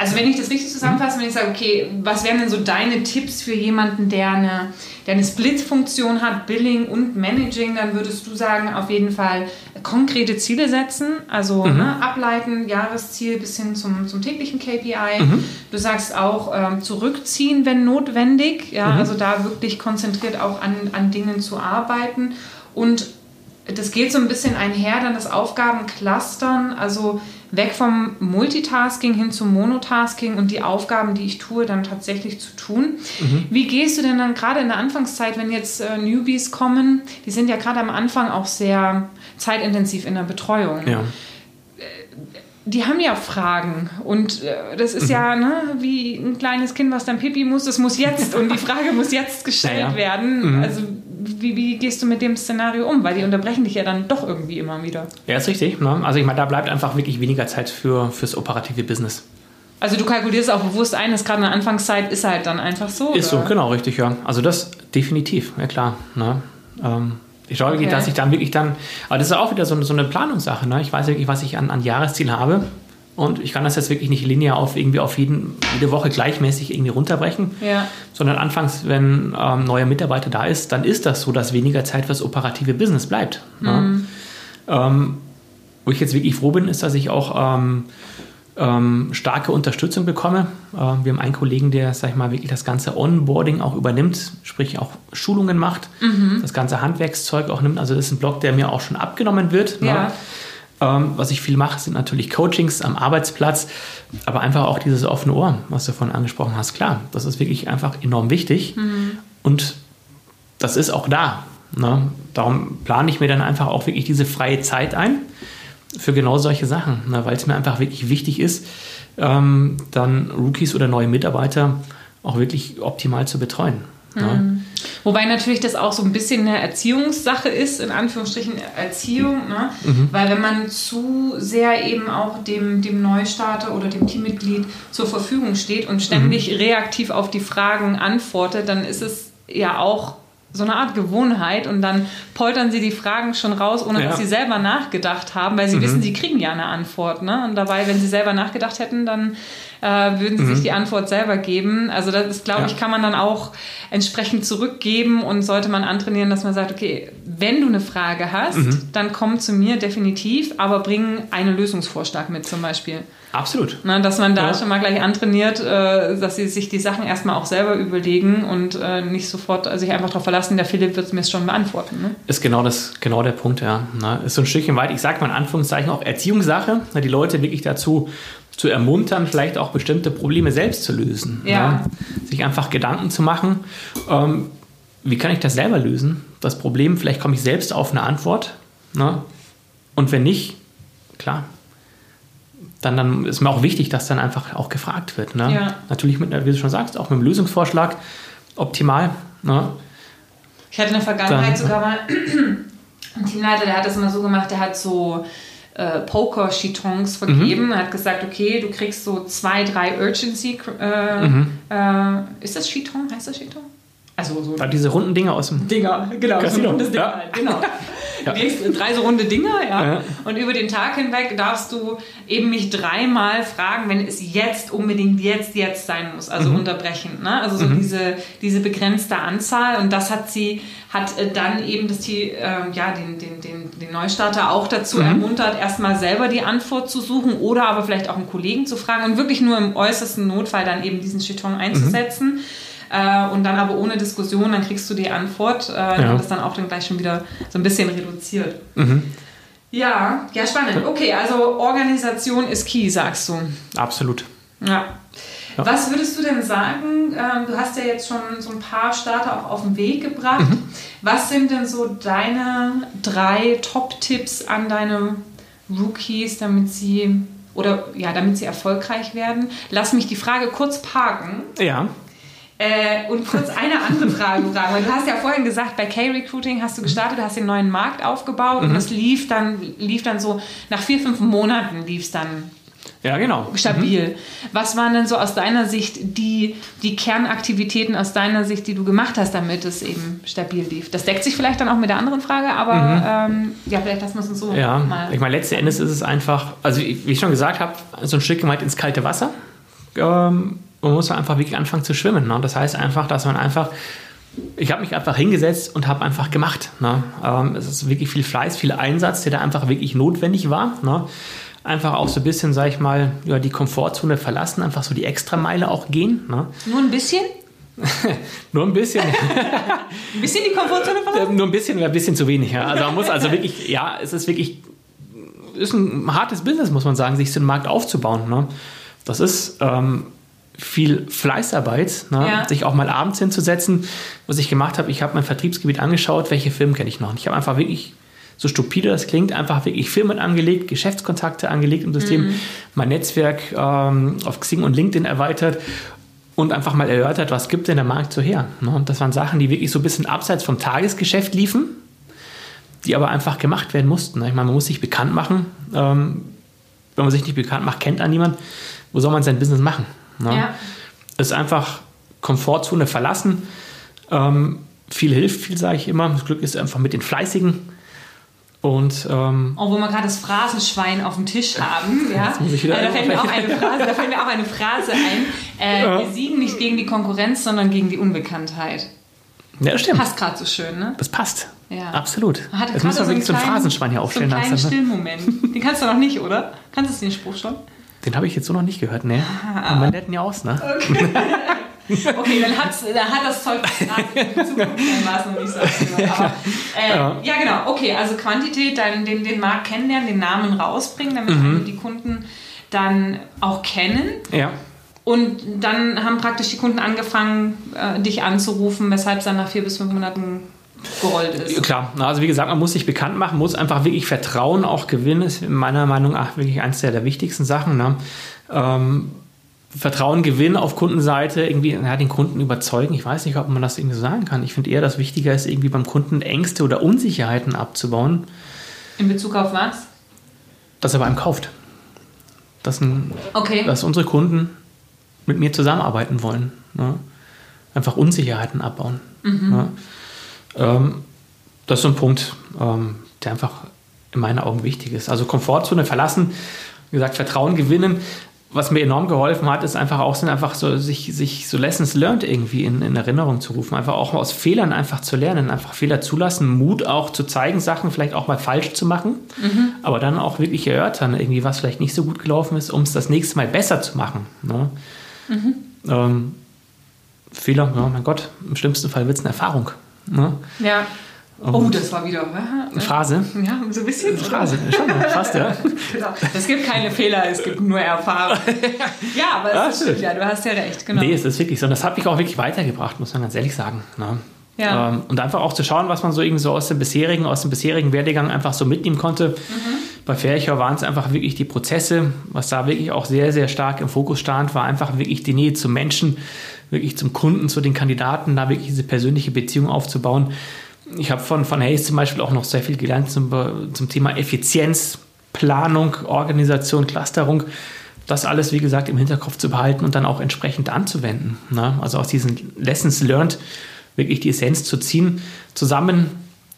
Also wenn ich das richtig zusammenfasse, wenn ich sage, okay, was wären denn so deine Tipps für jemanden, der eine, der eine Split-Funktion hat, Billing und Managing, dann würdest du sagen, auf jeden Fall konkrete Ziele setzen, also mhm. ne, ableiten, Jahresziel bis hin zum, zum täglichen KPI. Mhm. Du sagst auch ähm, zurückziehen, wenn notwendig, ja, mhm. also da wirklich konzentriert auch an, an Dingen zu arbeiten und das geht so ein bisschen einher, dann das Aufgabenclustern, also weg vom Multitasking hin zum Monotasking und die Aufgaben, die ich tue, dann tatsächlich zu tun. Mhm. Wie gehst du denn dann gerade in der Anfangszeit, wenn jetzt äh, Newbies kommen, die sind ja gerade am Anfang auch sehr zeitintensiv in der Betreuung. Ja. Äh, die haben ja Fragen und äh, das ist mhm. ja ne, wie ein kleines Kind, was dann Pipi muss, das muss jetzt und die Frage muss jetzt gestellt ja. werden. Mhm. Also wie, wie, gehst du mit dem Szenario um? Weil die unterbrechen dich ja dann doch irgendwie immer wieder. Ja, ist richtig. Ne? Also ich meine, da bleibt einfach wirklich weniger Zeit für, fürs operative Business. Also du kalkulierst auch bewusst ein, dass gerade in der Anfangszeit ist halt dann einfach so. Ist oder? so, genau, richtig, ja. Also das definitiv, ja klar. Ne? Ähm, Ich wirklich, Okay. dass ich dann wirklich dann, aber das ist auch wieder so, eine- so eine Planungssache. Ne? Ich weiß wirklich, was ich an, an Jahresziel habe. Und ich kann das jetzt wirklich nicht linear auf irgendwie auf jeden, jede Woche gleichmäßig irgendwie runterbrechen. Ja. Sondern anfangs, wenn ähm, neuer Mitarbeiter da ist, dann ist das so, dass weniger Zeit fürs operative Business bleibt. Ne? Ähm, wo ich jetzt wirklich froh bin, ist, dass ich auch ähm, ähm, starke Unterstützung bekomme. Ähm, wir haben einen Kollegen, der, sag ich mal, wirklich das ganze Onboarding auch übernimmt, sprich auch Schulungen macht, das ganze Handwerkszeug auch nimmt. Also das ist ein Block, der mir auch schon abgenommen wird. Ja. Ne? Ähm, was ich viel mache, sind natürlich Coachings am Arbeitsplatz, aber einfach auch dieses offene Ohr, was du vorhin angesprochen hast. Klar, das ist wirklich einfach enorm wichtig und das ist auch da. Ne? Darum plane ich mir dann einfach auch wirklich diese freie Zeit ein für genau solche Sachen, ne? weil es mir einfach wirklich wichtig ist, ähm, dann Rookies oder neue Mitarbeiter auch wirklich optimal zu betreuen. Ne? Wobei natürlich das auch so ein bisschen eine Erziehungssache ist, in Anführungsstrichen Erziehung, ne? weil wenn man zu sehr eben auch dem, dem Neustarter oder dem Teammitglied zur Verfügung steht und ständig reaktiv auf die Fragen antwortet, dann ist es ja auch so eine Art Gewohnheit und dann poltern sie die Fragen schon raus, ohne Ja. dass sie selber nachgedacht haben, weil sie wissen, sie kriegen ja eine Antwort. Ne? Und dabei, wenn sie selber nachgedacht hätten, dann äh, würden sie sich die Antwort selber geben. Also das ist, glaube Ja. ich, kann man dann auch entsprechend zurückgeben und sollte man antrainieren, dass man sagt, okay, wenn du eine Frage hast, dann komm zu mir definitiv, aber bring einen Lösungsvorschlag mit zum Beispiel. Absolut. Na, dass man da Ja. schon mal gleich antrainiert, äh, dass sie sich die Sachen erstmal auch selber überlegen und äh, nicht sofort sich einfach darauf verlassen, der Philipp wird mir es schon beantworten. Ne? Ist genau, das, genau der Punkt, ja. Ne? Ist so ein Stückchen weit, ich sage mal in Anführungszeichen auch Erziehungssache, ne? die Leute wirklich dazu zu ermuntern, vielleicht auch bestimmte Probleme selbst zu lösen. Ja. Ne? Sich einfach Gedanken zu machen, ähm, wie kann ich das selber lösen? Das Problem, vielleicht komme ich selbst auf eine Antwort. Ne? Und wenn nicht, klar, dann, dann ist mir auch wichtig, dass dann einfach auch gefragt wird. Ne? Ja. Natürlich, mit, wie du schon sagst, auch mit einem Lösungsvorschlag optimal. Ne? Ich hatte in der Vergangenheit Dann- sogar mal einen Teamleiter, der hat das immer so gemacht, der hat so äh, Poker-Chitons vergeben. Mhm. Er hat gesagt, okay, du kriegst so zwei, drei Urgency. Äh, Mhm. äh, ist das Chiton? Heißt das Chiton? Also so Da diese runden Dinge aus dem Dinger, genau. Casino. So ein rundes Ding Ja. halt, genau. Ja. Kriegst drei so runde Dinger, ja. Ja. Und über den Tag hinweg darfst du eben mich dreimal fragen, wenn es jetzt unbedingt jetzt, jetzt sein muss. Also unterbrechend. Ne? Also so diese, diese begrenzte Anzahl. Und das hat sie, hat äh, dann eben das die, ähm, ja, den, den, den, den Neustarter auch dazu ermuntert, erstmal selber die Antwort zu suchen oder aber vielleicht auch einen Kollegen zu fragen und wirklich nur im äußersten Notfall dann eben diesen Chiton einzusetzen. Äh, und dann aber ohne Diskussion, dann kriegst du die Antwort. Äh, Ja. Und das dann auch dann gleich schon wieder so ein bisschen reduziert. Mhm. Ja, ja, spannend. Okay, also Organisation ist key, sagst du. Absolut. Ja. Ja. Was würdest du denn sagen? Ähm, du hast ja jetzt schon so ein paar Starter auch auf den Weg gebracht. Mhm. Was sind denn so deine drei Top-Tipps an deine Rookies, damit sie oder ja, damit sie erfolgreich werden? Lass mich die Frage kurz parken. Ja. Äh, und kurz eine andere Frage fragen, weil du hast ja vorhin gesagt, bei K-Recruiting hast du gestartet, du hast den neuen Markt aufgebaut und das lief dann, lief dann so, nach vier, fünf Monaten lief es dann Ja, genau. stabil. Was waren denn so aus deiner Sicht die, die Kernaktivitäten aus deiner Sicht, die du gemacht hast, damit es eben stabil lief? Das deckt sich vielleicht dann auch mit der anderen Frage, aber ähm, ja, vielleicht lassen wir es uns so Ja, mal. ich meine, letzten Endes ist es einfach, also wie wie ich schon gesagt habe, so ein Stück weit ins kalte Wasser. Ähm, man muss einfach wirklich anfangen zu schwimmen. Ne? Das heißt einfach, dass man einfach, ich habe mich einfach hingesetzt und habe einfach gemacht. Ne? Ähm, es ist wirklich viel Fleiß, viel Einsatz, der da einfach wirklich notwendig war. Ne? Einfach auch so ein bisschen, sag ich mal, ja, die Komfortzone verlassen, einfach so die Extrameile auch gehen. Ne? Nur ein bisschen? Nur ein bisschen. Ein bisschen die Komfortzone verlassen? Äh, Nur ein bisschen wäre ein bisschen zu wenig. Ja. Also man muss also wirklich, ja, es ist wirklich, ist ein hartes Business, muss man sagen, sich so einen Markt aufzubauen. Ne? Das ist ähm, viel Fleißarbeit, ne? Ja. sich auch mal abends hinzusetzen. Was ich gemacht habe, ich habe mein Vertriebsgebiet angeschaut, welche Firmen kenne ich noch. Und ich habe einfach wirklich, so stupide das klingt, einfach wirklich Firmen angelegt, Geschäftskontakte angelegt im System, mein Netzwerk ähm, auf Xing und LinkedIn erweitert und einfach mal erörtert, was gibt denn der Markt so her. Ne? Und das waren Sachen, die wirklich so ein bisschen abseits vom Tagesgeschäft liefen, die aber einfach gemacht werden mussten. ne? Ich meine, man muss sich bekannt machen. Ähm, wenn man sich nicht bekannt macht, kennt an niemand. Wo soll man sein Business machen? Ne? Ja. Es ist einfach Komfortzone verlassen, ähm, viel hilft, viel sage ich immer. Das Glück ist einfach mit den Fleißigen. Und ähm, oh, wo wir gerade das Phrasenschwein auf dem Tisch haben, ja, äh, da, fällt mir auch eine Phrase, da fällt mir auch eine Phrase ein. Äh, ja. Wir siegen nicht gegen die Konkurrenz, sondern gegen die Unbekanntheit. Ja, das stimmt. Passt gerade so schön, ne? Das passt. Ja. Absolut. Hat das muss man wirklich so ein Phrasenschwein hier aufstellen so einen kleinen Stillmoment. Den kannst du noch nicht, oder? Kannst du den Spruch schon? Den habe ich jetzt so noch nicht gehört, ne? Ah. Und man lernt ihn ja aus, ne? Okay. Okay, dann, hat's, dann hat das Zeug Zukunft, dann noch nicht so. Aber, äh, ja. ja. genau. Okay, also Quantität, dann den, den Markt kennenlernen, den Namen rausbringen, damit mhm. die Kunden dann auch kennen. Ja. Und dann haben praktisch die Kunden angefangen, äh, dich anzurufen, weshalb es dann nach vier bis fünf Monaten gerollt ist. Klar, also wie gesagt, man muss sich bekannt machen, muss einfach wirklich Vertrauen auch gewinnen, ist meiner Meinung nach wirklich eines der, der wichtigsten Sachen. Ne? Ähm, Vertrauen gewinnen auf Kundenseite, irgendwie ja, den Kunden überzeugen. Ich weiß nicht, ob man das irgendwie so sagen kann. Ich finde eher, das Wichtige ist, irgendwie beim Kunden Ängste oder Unsicherheiten abzubauen. In Bezug auf was? Dass er bei einem kauft. Dass, ein, okay. dass unsere Kunden mit mir zusammenarbeiten wollen. Ne? Einfach Unsicherheiten abbauen. Mhm. Ne? Ähm, das ist so ein Punkt, ähm, der einfach in meinen Augen wichtig ist. Also Komfortzone verlassen, wie gesagt, Vertrauen gewinnen was mir enorm geholfen hat, ist einfach auch sind einfach so sich, sich so Lessons learned irgendwie in, in Erinnerung zu rufen. Einfach auch aus Fehlern einfach zu lernen, einfach Fehler zulassen, Mut auch zu zeigen, Sachen vielleicht auch mal falsch zu machen, mhm. aber dann auch wirklich erörtern, irgendwie was vielleicht nicht so gut gelaufen ist, um es das nächste Mal besser zu machen. Ne? Mhm. Ähm, Fehler, ja, mein Gott, im schlimmsten Fall wird es eine Erfahrung. Ne? Ja. Oh, das war wieder eine Phrase. Ja, so ein bisschen. Eine Phrase, schon fast, ja. genau. Es gibt keine Fehler, es gibt nur Erfahrung. ja, aber ja, ist stimmt, ja, du hast ja recht, genau. Nee, es ist wirklich so. Und das hat mich auch wirklich weitergebracht, muss man ganz ehrlich sagen. Ne? Ja. Ähm, und einfach auch zu schauen, was man so irgendwie so aus dem bisherigen, aus dem bisherigen Werdegang einfach so mitnehmen konnte. Mhm. Bei Fercher waren es einfach wirklich die Prozesse, was da wirklich auch sehr, sehr stark im Fokus stand, war einfach wirklich die Nähe zum Menschen, wirklich zum Kunden, zu den Kandidaten, da wirklich diese persönliche Beziehung aufzubauen ich habe von, von Hayes zum Beispiel auch noch sehr viel gelernt zum, zum Thema Effizienz, Planung, Organisation, Clusterung. Das alles, wie gesagt, im Hinterkopf zu behalten und dann auch entsprechend anzuwenden. Ne? Also aus diesen Lessons learned wirklich die Essenz zu ziehen, zusammen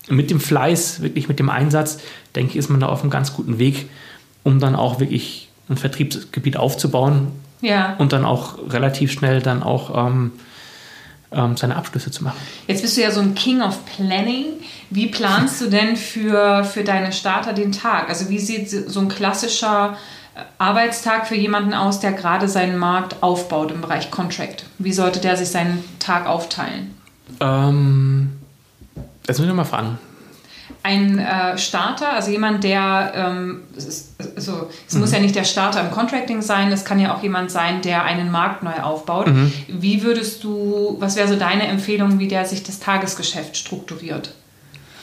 mit dem Fleiß, wirklich mit dem Einsatz, denke ich, ist man da auf einem ganz guten Weg, um dann auch wirklich ein Vertriebsgebiet aufzubauen ja. und dann auch relativ schnell dann auch ähm, ähm, seine Abschlüsse zu machen. Jetzt bist du ja so ein King of Planning. Wie planst du denn für, für deine Starter den Tag? Also wie sieht so ein klassischer äh, Arbeitstag für jemanden aus, der gerade seinen Markt aufbaut im Bereich Contract? Wie sollte der sich seinen Tag aufteilen? Ähm, jetzt muss ich mal fragen ein äh, Starter, also jemand, der, ähm, so, es mhm. muss ja nicht der Starter im Contracting sein, es kann ja auch jemand sein, der einen Markt neu aufbaut. Mhm. Wie würdest du, was wäre so deine Empfehlung, wie der sich das Tagesgeschäft strukturiert?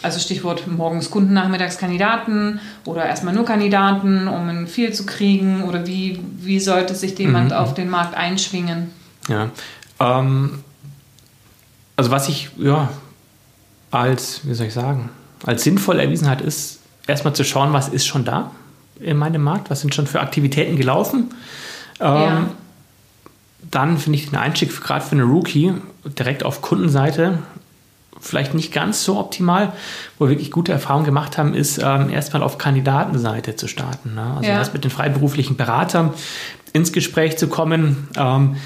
Also Stichwort morgens Kunden, nachmittags Kandidaten oder erstmal nur Kandidaten, um ein viel zu kriegen oder wie, wie sollte sich jemand mhm. auf den Markt einschwingen? Ja, ähm, also was ich, ja, als, wie soll ich sagen, als sinnvoll erwiesen hat, ist erstmal zu schauen, was ist schon da in meinem Markt, was sind schon für Aktivitäten gelaufen. Ja. Ähm, dann finde ich den Einstieg gerade für eine Rookie direkt auf Kundenseite vielleicht nicht ganz so optimal. Wo wir wirklich gute Erfahrungen gemacht haben, ist ähm, erstmal auf Kandidatenseite zu starten. Ne? Also ja. das mit den freiberuflichen Beratern ins Gespräch zu kommen. Ähm,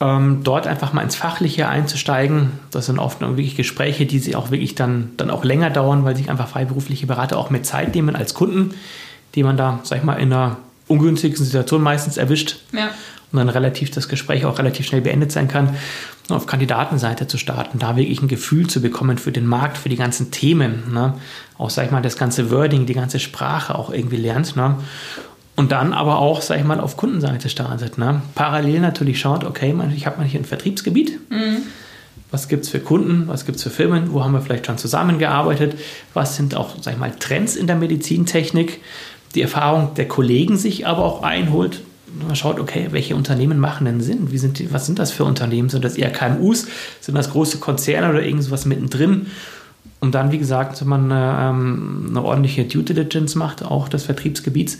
ähm, dort einfach mal ins Fachliche einzusteigen. Das sind oft wirklich Gespräche, die sie auch wirklich dann, dann auch länger dauern, weil sich einfach freiberufliche Berater auch mehr Zeit nehmen als Kunden, die man da, sag ich mal, in einer ungünstigen Situation meistens erwischt. Ja. Und dann relativ das Gespräch auch relativ schnell beendet sein kann. Und auf Kandidatenseite zu starten, da wirklich ein Gefühl zu bekommen für den Markt, für die ganzen Themen. Ne? Auch, sag ich mal, das ganze Wording, die ganze Sprache auch irgendwie lernt. Ne? Und dann aber auch, sag ich mal, auf Kundenseite startet. Ne? Parallel natürlich schaut, okay, ich habe mal hier ein Vertriebsgebiet. Mhm. Was gibt es für Kunden? Was gibt es für Firmen? Wo haben wir vielleicht schon zusammengearbeitet? Was sind auch, sag ich mal, Trends in der Medizintechnik? Die Erfahrung der Kollegen sich aber auch einholt. Man schaut, okay, welche Unternehmen machen denn Sinn? Wie sind die, was sind das für Unternehmen? Sind das eher KMUs? Sind das große Konzerne oder irgendwas mittendrin? Und dann, wie gesagt, wenn man eine, ähm, eine ordentliche Due Diligence macht, auch des Vertriebsgebiets,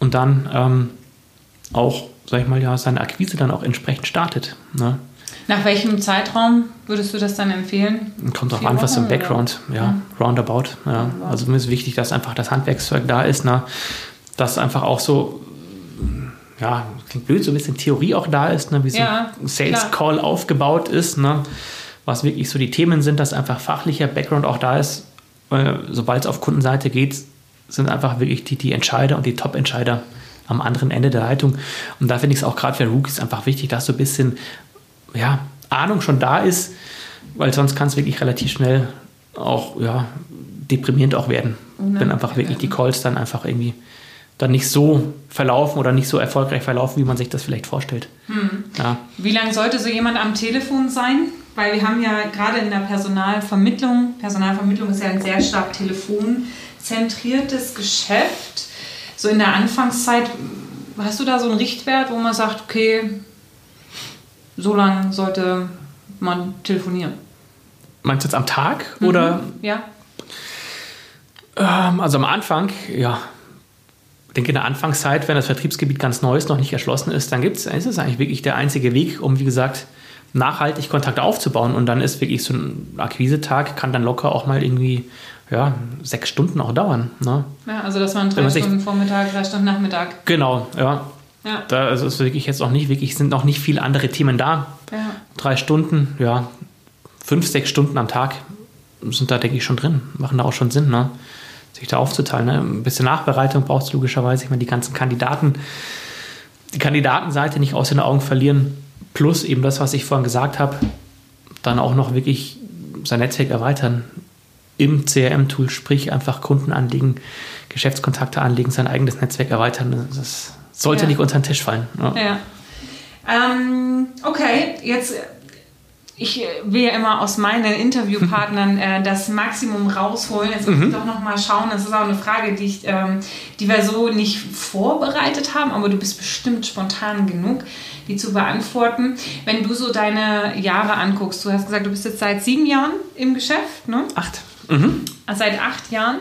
und dann ähm, auch, sag ich mal, ja, seine Akquise dann auch entsprechend startet. Ne? Nach welchem Zeitraum würdest du das dann empfehlen? Kommt drauf an, was im Background, oder? ja, roundabout. Ja. Also mir ist wichtig, dass einfach das Handwerkszeug da ist, ne? dass einfach auch so, ja, klingt blöd, so ein bisschen Theorie auch da ist, ne? wie so ja, ein Sales klar. Call aufgebaut ist, ne? was wirklich so die Themen sind, dass einfach fachlicher Background auch da ist. Sobald es auf Kundenseite geht, sind einfach wirklich die, die Entscheider und die Top-Entscheider am anderen Ende der Leitung. Und da finde ich es auch gerade für Rookies einfach wichtig, dass so ein bisschen ja, Ahnung schon da ist, weil sonst kann es wirklich relativ schnell auch ja, deprimierend auch werden, mhm. wenn einfach wirklich die Calls dann einfach irgendwie dann nicht so verlaufen oder nicht so erfolgreich verlaufen, wie man sich das vielleicht vorstellt. Hm. Ja. Wie lange sollte so jemand am Telefon sein? Weil wir haben ja gerade in der Personalvermittlung, Personalvermittlung ist ja ein sehr stark telefonzentriertes Geschäft. So in der Anfangszeit, hast du da so einen Richtwert, wo man sagt, okay, so lange sollte man telefonieren. Meinst du jetzt am Tag mhm. oder? Ja. Ähm, also am Anfang, ja. Ich denke, in der Anfangszeit, wenn das Vertriebsgebiet ganz neu ist, noch nicht erschlossen ist, dann gibt's, ist es eigentlich wirklich der einzige Weg, um, wie gesagt, nachhaltig Kontakte aufzubauen. Und dann ist wirklich so ein Akquisetag, kann dann locker auch mal irgendwie ja, sechs Stunden auch dauern. Ne? Ja, also das waren drei Stunden Vormittag, drei Stunden Nachmittag. Genau, ja. Ja. Da also ist wirklich jetzt auch nicht wirklich, sind noch nicht viele andere Themen da. Ja. Drei Stunden, ja, fünf, sechs Stunden am Tag sind da, denke ich, schon drin. Machen da auch schon Sinn, ne? sich da aufzuteilen. Ne? Ein bisschen Nachbereitung braucht es logischerweise. Ich meine, die ganzen Kandidaten, die Kandidatenseite nicht aus den Augen verlieren. Plus eben das, was ich vorhin gesagt habe, dann auch noch wirklich sein Netzwerk erweitern im CRM-Tool, sprich einfach Kunden anlegen, Geschäftskontakte anlegen, sein eigenes Netzwerk erweitern. Das sollte ja. nicht unter den Tisch fallen. Ja. ja. Ähm, okay, jetzt ich will ja immer aus meinen Interviewpartnern äh, das Maximum rausholen. Jetzt muss mhm. ich doch noch mal schauen. Das ist auch eine Frage, die, ich, ähm, die wir so nicht vorbereitet haben, aber du bist bestimmt spontan genug, die zu beantworten. Wenn du so deine Jahre anguckst, du hast gesagt, du bist jetzt seit sieben Jahren im Geschäft, ne? Acht. Mhm. Seit acht Jahren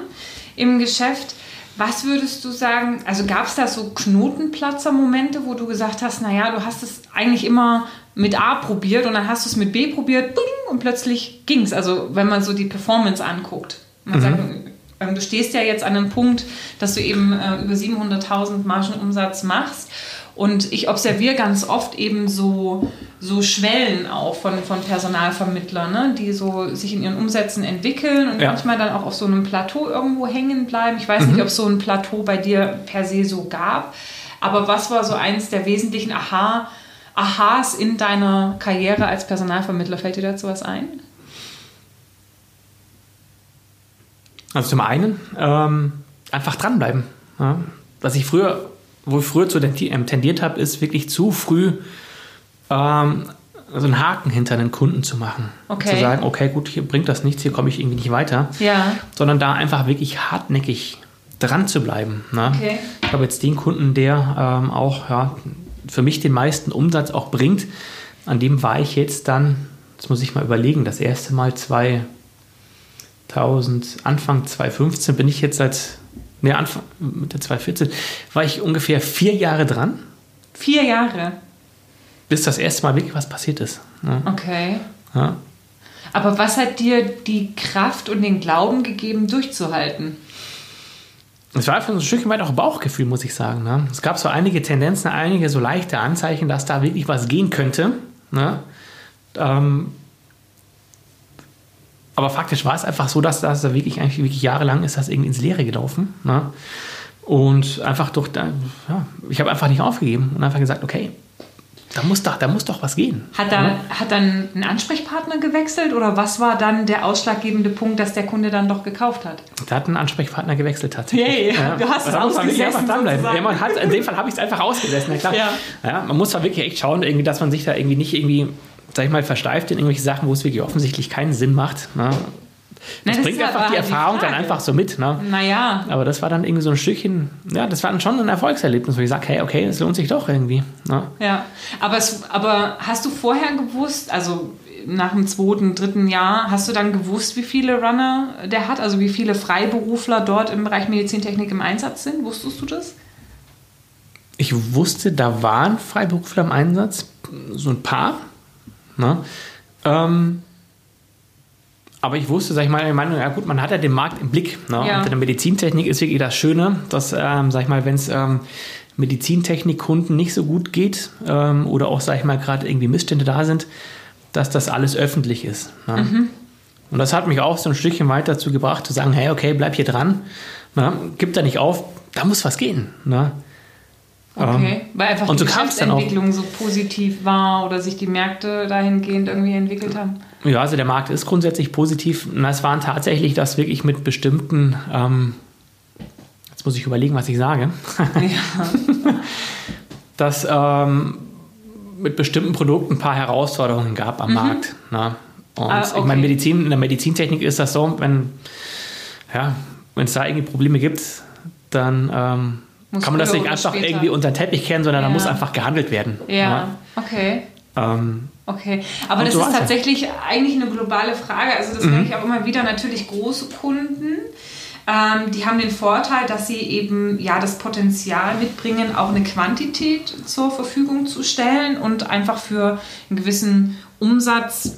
im Geschäft. Was würdest du sagen, also gab es da so Knotenplatzer-Momente, wo du gesagt hast, naja, du hast es eigentlich immer mit A probiert und dann hast du es mit B probiert und plötzlich ging es. Also wenn man so die Performance anguckt. Man mhm. sagt, ähm, du stehst ja jetzt an einem Punkt, dass du eben äh, über 700.000 Margenumsatz machst und ich observiere ganz oft eben so, so Schwellen auch von, von Personalvermittlern, ne? die so sich in ihren Umsätzen entwickeln und ja. manchmal dann auch auf so einem Plateau irgendwo hängen bleiben. Ich weiß mhm. nicht, ob es so ein Plateau bei dir per se so gab, aber was war so eins der wesentlichen Aha, Aha's in deiner Karriere als Personalvermittler? Fällt dir dazu was ein? Also zum einen ähm, einfach dranbleiben. Ja? Was ich früher wo ich früher zu ähm, tendiert habe, ist wirklich zu früh ähm, so einen Haken hinter einen Kunden zu machen. Okay. Zu sagen, okay, gut, hier bringt das nichts, hier komme ich irgendwie nicht weiter. Ja. Sondern da einfach wirklich hartnäckig dran zu bleiben. Ne? Okay. Ich habe jetzt den Kunden, der ähm, auch ja, für mich den meisten Umsatz auch bringt. An dem war ich jetzt dann, das muss ich mal überlegen, das erste Mal 2000, Anfang 2015 bin ich jetzt seit nee, Anfang, Mitte 2014, war ich ungefähr vier Jahre dran. Vier Jahre? Bis das erste Mal wirklich was passiert ist. Ja. Okay. Ja. Aber was hat dir die Kraft und den Glauben gegeben, durchzuhalten? Es war einfach so ein Stückchen weit auch Bauchgefühl, muss ich sagen. Ne? Es gab so einige Tendenzen, einige so leichte Anzeichen, dass da wirklich was gehen könnte. Ne? Ähm, aber faktisch war es einfach so, dass das wirklich, eigentlich wirklich jahrelang ist das irgendwie ins Leere gelaufen. Ne? Und einfach durch, ja, ich habe einfach nicht aufgegeben und einfach gesagt, okay, da muss doch, da muss doch was gehen. Hat, da, ja? hat dann ein Ansprechpartner gewechselt oder was war dann der ausschlaggebende Punkt, dass der Kunde dann doch gekauft hat? Da hat ein Ansprechpartner gewechselt tatsächlich. Hey, ja, du hast es ausgesessen. Ja, man hat, in dem Fall habe ich es einfach ausgesessen. Ja, klar. Ja. Ja, man muss da wirklich echt schauen, irgendwie, dass man sich da irgendwie nicht irgendwie sag ich mal, versteift in irgendwelche Sachen, wo es wirklich offensichtlich keinen Sinn macht. Ne? Das, das bringt einfach die Erfahrung die dann einfach so mit. Ne? Naja. Aber das war dann irgendwie so ein Stückchen, ja, das war dann schon ein Erfolgserlebnis, wo ich sage, hey, okay, es lohnt sich doch irgendwie. Ne? Ja, aber, es, aber hast du vorher gewusst, also nach dem zweiten, dritten Jahr, hast du dann gewusst, wie viele Runner der hat, also wie viele Freiberufler dort im Bereich Medizintechnik im Einsatz sind? Wusstest du das? Ich wusste, da waren Freiberufler im Einsatz, so ein paar. Ne? Ähm, aber ich wusste, sag ich mal, meine, ja gut, man hat ja den Markt im Blick. Ne? Ja. Und in der Medizintechnik ist wirklich das Schöne, dass, ähm, sag ich mal, wenn es ähm, Medizintechnikkunden nicht so gut geht ähm, oder auch, sag ich mal, gerade irgendwie Missstände da sind, dass das alles öffentlich ist. Ne? Mhm. Und das hat mich auch so ein Stückchen weit dazu gebracht, zu sagen, hey, okay, bleib hier dran, ne? gib da nicht auf, da muss was gehen. Ne? Okay, weil einfach und die so. Geschäftsentwicklung so positiv war oder sich die Märkte dahingehend irgendwie entwickelt haben. Ja, also der Markt ist grundsätzlich positiv. Es waren tatsächlich das wirklich mit bestimmten, ähm, jetzt muss ich überlegen, was ich sage, Ja. dass ähm, mit bestimmten Produkten ein paar Herausforderungen gab am Markt. Ne? Und Mhm. Ah, ich okay. meine, Medizin, in der Medizintechnik ist das so, wenn ja, es da irgendwie Probleme gibt, dann ähm, Muss kann man das nicht einfach später. irgendwie unter den Teppich kehren, sondern da Ja. muss einfach gehandelt werden. ja, okay. Ja? Ähm, Okay, aber das so ist tatsächlich eigentlich eine globale Frage. Also das Mhm. merke ich auch immer wieder. Natürlich große Kunden, ähm, die haben den Vorteil, dass sie eben ja das Potenzial mitbringen, auch eine Quantität zur Verfügung zu stellen und einfach für einen gewissen Umsatz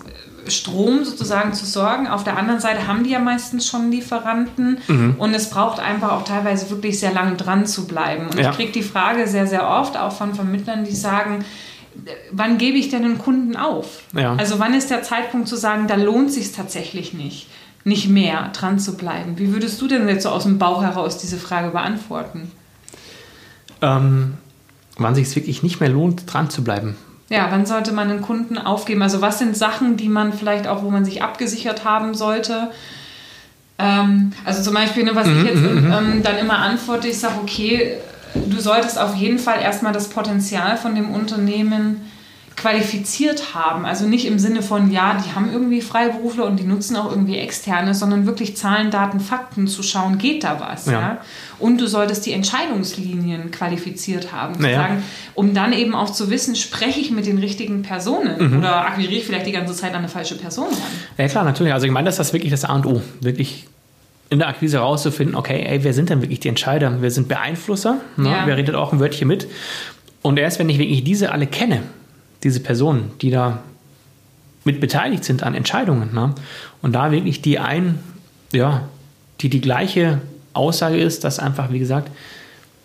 Strom sozusagen zu sorgen. Auf der anderen Seite haben die ja meistens schon Lieferanten Mhm. und es braucht einfach auch teilweise wirklich sehr lange dran zu bleiben. Und Ja. ich kriege die Frage sehr, sehr oft auch von Vermittlern, die sagen, wann gebe ich denn einen Kunden auf? Ja. Also wann ist der Zeitpunkt zu sagen, da lohnt sich tatsächlich nicht, nicht mehr dran zu bleiben? Wie würdest du denn jetzt so aus dem Bauch heraus diese Frage beantworten? ähm, wann sich es wirklich nicht mehr lohnt, dran zu bleiben. Ja, wann sollte man einen Kunden aufgeben? Also was sind Sachen, die man vielleicht auch, wo man sich abgesichert haben sollte? Ähm, also zum Beispiel, ne, was Mhm, ich jetzt ähm, dann immer antworte, ich sage, okay, du solltest auf jeden Fall erstmal das Potenzial von dem Unternehmen qualifiziert haben. Also nicht im Sinne von, ja, die haben irgendwie Freiberufler und die nutzen auch irgendwie externe, sondern wirklich Zahlen, Daten, Fakten zu schauen, geht da was. Ja. Ja. Und du solltest die Entscheidungslinien qualifiziert haben. Zu Naja. sagen, um dann eben auch zu wissen, spreche ich mit den richtigen Personen Mhm. oder akquiriere ich vielleicht die ganze Zeit an eine falsche Person ran. Ja klar, natürlich. Also ich meine, das ist das wirklich das A und O. Wirklich in der Akquise rauszufinden, okay, ey, wer sind denn wirklich die Entscheider? Wer sind Beeinflusser? Ne? Ja. Wer redet auch ein Wörtchen mit? Und erst wenn ich wirklich diese alle kenne, diese Personen, die da mit beteiligt sind an Entscheidungen, ne? und da wirklich die ein, ja, die die gleiche Aussage ist, dass einfach, wie gesagt,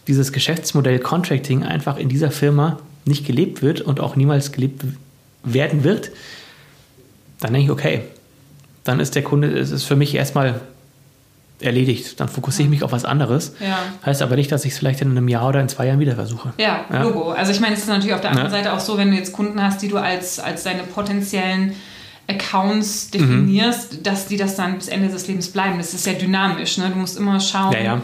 dieses Geschäftsmodell Contracting einfach in dieser Firma nicht gelebt wird und auch niemals gelebt werden wird, dann denke ich, okay, dann ist der Kunde, es ist für mich erstmal erledigt. Dann fokussiere ich mich auf was anderes. Ja. Heißt aber nicht, dass ich es vielleicht in einem Jahr oder in zwei Jahren wieder versuche. Ja, Ja. Logo. Also ich meine, es ist natürlich auf der anderen Ja. Seite auch so, wenn du jetzt Kunden hast, die du als, als deine potenziellen Accounts Mhm. definierst, dass die das dann bis Ende des Lebens bleiben. Das ist ja dynamisch. Ne? Du musst immer schauen, Ja,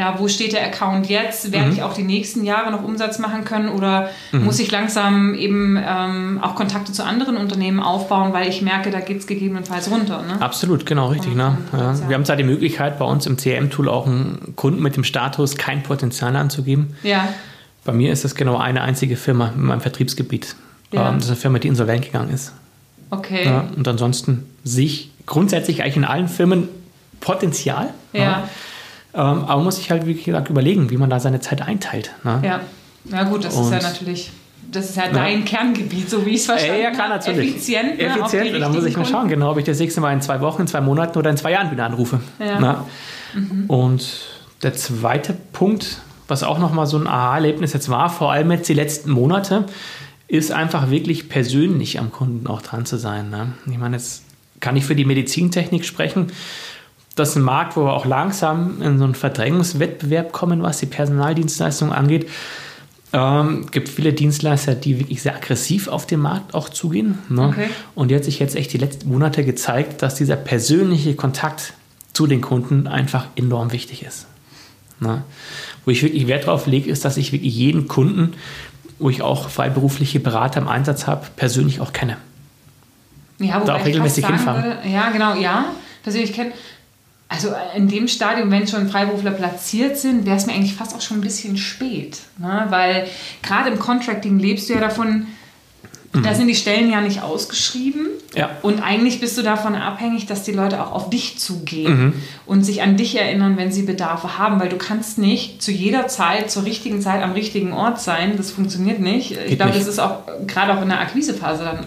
ja. ja, wo steht der Account jetzt? Werde Mhm. ich auch die nächsten Jahre noch Umsatz machen können oder muss ich langsam eben ähm, auch Kontakte zu anderen Unternehmen aufbauen, weil ich merke, da geht es gegebenenfalls runter. Ne? Absolut, genau, richtig. Ne? Ja. Wir haben zwar die Möglichkeit, bei uns im CRM-Tool auch einen Kunden mit dem Status kein Potenzial anzugeben. Ja, Bei mir ist das genau eine einzige Firma in meinem Vertriebsgebiet. Ja. Ähm, Das ist eine Firma, die insolvent gegangen ist. okay. Ja, und ansonsten sehe ich grundsätzlich eigentlich in allen Firmen Potenzial. Ja. Ähm, aber man muss sich halt, wie gesagt, überlegen, wie man da seine Zeit einteilt. Ne? Ja, ja gut, das ist ja Und- natürlich, das ist ja dein Kerngebiet, so wie ich es verstanden ja, klar, habe. natürlich. Effizient, ne, Effizient. Und da muss ich mal schauen, genau, ob ich das nächste Mal in zwei Wochen, in zwei Monaten oder in zwei Jahren wieder anrufe. Ja. Na? Und der zweite Punkt, was auch nochmal so ein Aha-Erlebnis jetzt war, vor allem jetzt die letzten Monate, ist einfach wirklich persönlich am Kunden auch dran zu sein. Ne? Ich meine, jetzt kann ich für die Medizintechnik sprechen. Das ist ein Markt, wo wir auch langsam in so einen Verdrängungswettbewerb kommen, was die Personaldienstleistung angeht. Ähm, gibt viele Dienstleister, die wirklich sehr aggressiv auf den Markt auch zugehen. Ne? Okay. Und jetzt sich jetzt echt die letzten Monate gezeigt, dass dieser persönliche Kontakt zu den Kunden einfach enorm wichtig ist. Ne? Wo ich wirklich Wert drauf lege, ist, dass ich wirklich jeden Kunden, wo ich auch freiberufliche Berater im Einsatz habe, persönlich auch kenne. Ja, Da wobei auch regelmäßig hinfahren. Würde, ja, genau, ja. Persönlich kennen. Also in dem Stadium, wenn schon Freiberufler platziert sind, wäre es mir eigentlich fast auch schon ein bisschen spät. Ne? Weil gerade im Contracting lebst du ja davon, da sind die Stellen ja nicht ausgeschrieben. Ja. Und eigentlich bist du davon abhängig, dass die Leute auch auf dich zugehen und sich an dich erinnern, wenn sie Bedarfe haben, weil du kannst nicht zu jeder Zeit, zur richtigen Zeit am richtigen Ort sein. Das funktioniert nicht. Ich Geht glaube, nicht. das ist auch gerade auch in der Akquisephase dann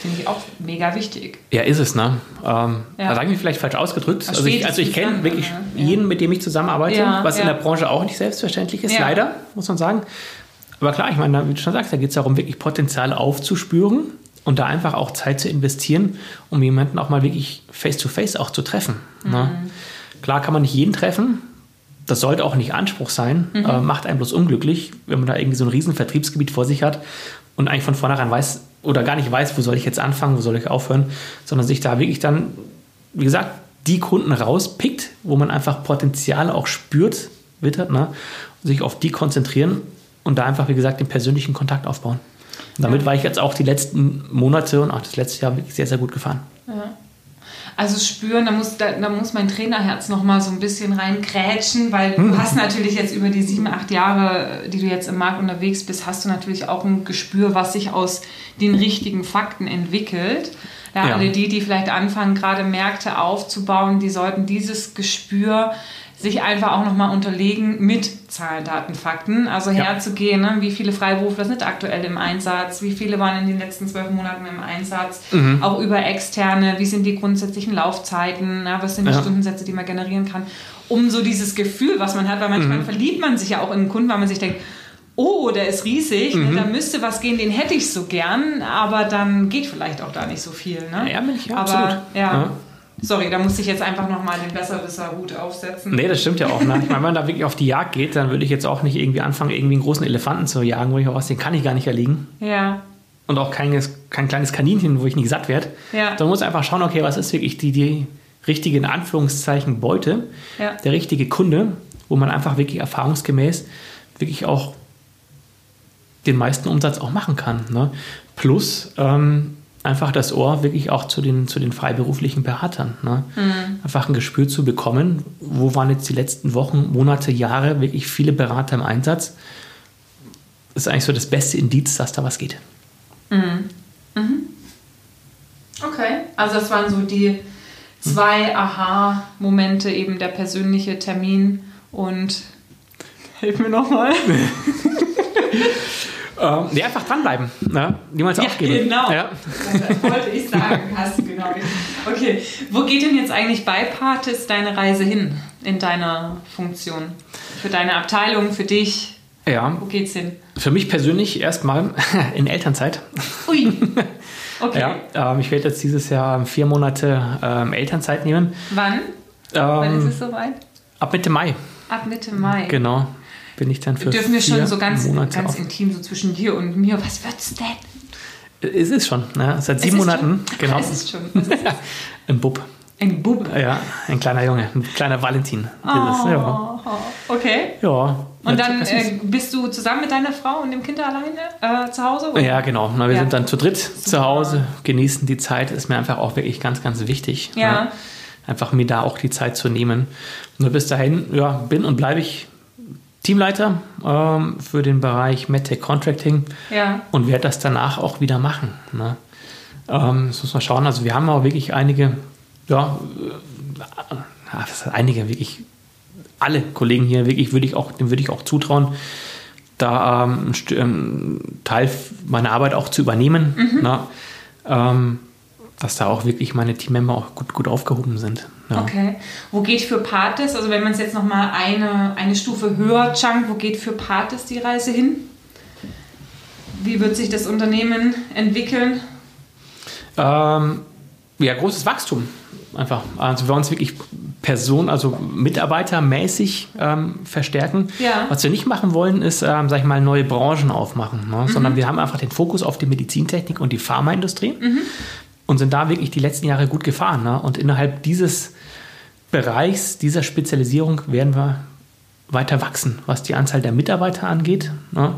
Finde ich auch mega wichtig. Ja, ist es, ne? Ähm, ja. Also eigentlich vielleicht falsch ausgedrückt. Also ich, also ich kenne wirklich ja. jeden, mit dem ich zusammenarbeite, ja, was in der Branche auch nicht selbstverständlich ist, leider, muss man sagen. Aber klar, ich meine, wie du schon sagst, da geht es darum, wirklich Potenzial aufzuspüren und da einfach auch Zeit zu investieren, um jemanden auch mal wirklich face-to-face -face auch zu treffen. Ne? Mhm. Ne? Klar kann man nicht jeden treffen, das sollte auch nicht Anspruch sein, mhm. äh, macht einen bloß unglücklich, wenn man da irgendwie so ein riesen Vertriebsgebiet vor sich hat und eigentlich von vornherein weiß oder gar nicht weiß, wo soll ich jetzt anfangen, wo soll ich aufhören, sondern sich da wirklich dann, wie gesagt, die Kunden rauspickt, wo man einfach Potenzial auch spürt, wittert, ne? und sich auf die konzentrieren und da einfach, wie gesagt, den persönlichen Kontakt aufbauen. Und damit ja. war ich jetzt auch die letzten Monate und auch das letzte Jahr wirklich sehr, sehr gut gefahren. Ja. Also spüren, da muss, da, da muss mein Trainerherz noch mal so ein bisschen reinkrätschen, weil hm. du hast natürlich jetzt über die sieben, acht Jahre, die du jetzt im Markt unterwegs bist, hast du natürlich auch ein Gespür, was sich aus den richtigen Fakten entwickelt. Ja, ja. Alle die, die vielleicht anfangen, gerade Märkte aufzubauen, die sollten dieses Gespür sich einfach auch nochmal unterlegen mit Zahlen, Daten, Fakten. Also herzugehen, ne? wie viele Freiberufler sind aktuell im Einsatz, wie viele waren in den letzten zwölf Monaten im Einsatz, mhm. auch über externe, wie sind die grundsätzlichen Laufzeiten, na, was sind die ja. Stundensätze, die man generieren kann, um so dieses Gefühl, was man hat, weil manchmal mhm. verliebt man sich ja auch in einen Kunden, weil man sich denkt, oh, der ist riesig, ne, mhm. da müsste was gehen, den hätte ich so gern, aber dann geht vielleicht auch da nicht so viel. Ne? Ja, bin ich aber, absolut. Ja, ja. Sorry, da musste ich jetzt einfach nochmal den Besserwisser-Hut aufsetzen. Nee, das stimmt ja auch. Ne? Ich meine, wenn man da wirklich auf die Jagd geht, dann würde ich jetzt auch nicht irgendwie anfangen, irgendwie einen großen Elefanten zu jagen, wo ich auch was, den kann ich gar nicht erliegen. Ja. Und auch kein, kein kleines Kaninchen, wo ich nicht satt werde. Ja. Sondern muss einfach schauen, okay, was ist wirklich die, die richtige, in Anführungszeichen, Beute, ja. der richtige Kunde, wo man einfach wirklich erfahrungsgemäß wirklich auch den meisten Umsatz auch machen kann. Ne? Plus, ähm, einfach das Ohr wirklich auch zu den, zu den freiberuflichen Beratern. Ne? Mhm. Einfach ein Gespür zu bekommen, wo waren jetzt die letzten Wochen, Monate, Jahre wirklich viele Berater im Einsatz. Das ist eigentlich so das beste Indiz, dass da was geht. Mhm. Mhm. Okay, also das waren so die zwei Aha-Momente, eben der persönliche Termin und hilf mir nochmal. Ähm, nee, einfach dranbleiben. Ne? Niemals ja, aufgeben. Genau. Ja. Das wollte ich sagen. Hast du genau. Okay. Wo geht denn jetzt eigentlich bei Partis deine Reise hin in deiner Funktion? Für deine Abteilung, für dich? Ja. Wo geht's hin? Für mich persönlich erstmal in Elternzeit. Ui. Okay. Ja, ähm, ich werde jetzt dieses Jahr vier Monate ähm, Elternzeit nehmen. Wann? Ähm, Wann ist es soweit? Ab Mitte Mai. Ab Mitte Mai. Genau bin ich dann für Dürfen wir schon so ganz, ganz intim so zwischen dir und mir, was wird's denn? Es ist schon, ne? seit sieben Monaten. Schon? Genau. Es ist schon. Es ist ein Bub. Ein Bub? Ja, ein kleiner Junge, ein kleiner Valentin. Oh, ja. Okay. Ja. Und dann äh, bist du zusammen mit deiner Frau und dem Kind alleine äh, zu Hause? Oder? Ja, genau. Na, wir ja. sind dann zu dritt Super. zu Hause, genießen die Zeit. Ist mir einfach auch wirklich ganz, ganz wichtig. Ja. Ne? Einfach mir da auch die Zeit zu nehmen. Nur bis dahin ja, bin und bleibe ich Teamleiter ähm, für den Bereich MedTech Contracting ja. und werde das danach auch wieder machen. Ne? Ähm, das muss man schauen. Also wir haben auch wirklich einige, ja, äh, einige wirklich, alle Kollegen hier wirklich würde ich auch, dem würde ich auch zutrauen, da ähm, einen ähm, Teil meiner Arbeit auch zu übernehmen. Mhm. Ne? Ähm, dass da auch wirklich meine Teammember auch gut, gut aufgehoben sind. Ja. Okay. Wo geht für Partis, also wenn man es jetzt nochmal eine, eine Stufe höher chunkt, wo geht für Partis die Reise hin? Wie wird sich das Unternehmen entwickeln? Ähm, ja, großes Wachstum einfach. Also wir uns wirklich Person, also mitarbeitermäßig ähm, verstärken. Ja. Was wir nicht machen wollen, ist, ähm, sag ich mal, neue Branchen aufmachen, ne? mhm. sondern wir haben einfach den Fokus auf die Medizintechnik und die Pharmaindustrie. Mhm und sind da wirklich die letzten Jahre gut gefahren. Ne? Und innerhalb dieses Bereichs, dieser Spezialisierung werden wir weiter wachsen, was die Anzahl der Mitarbeiter angeht, ne?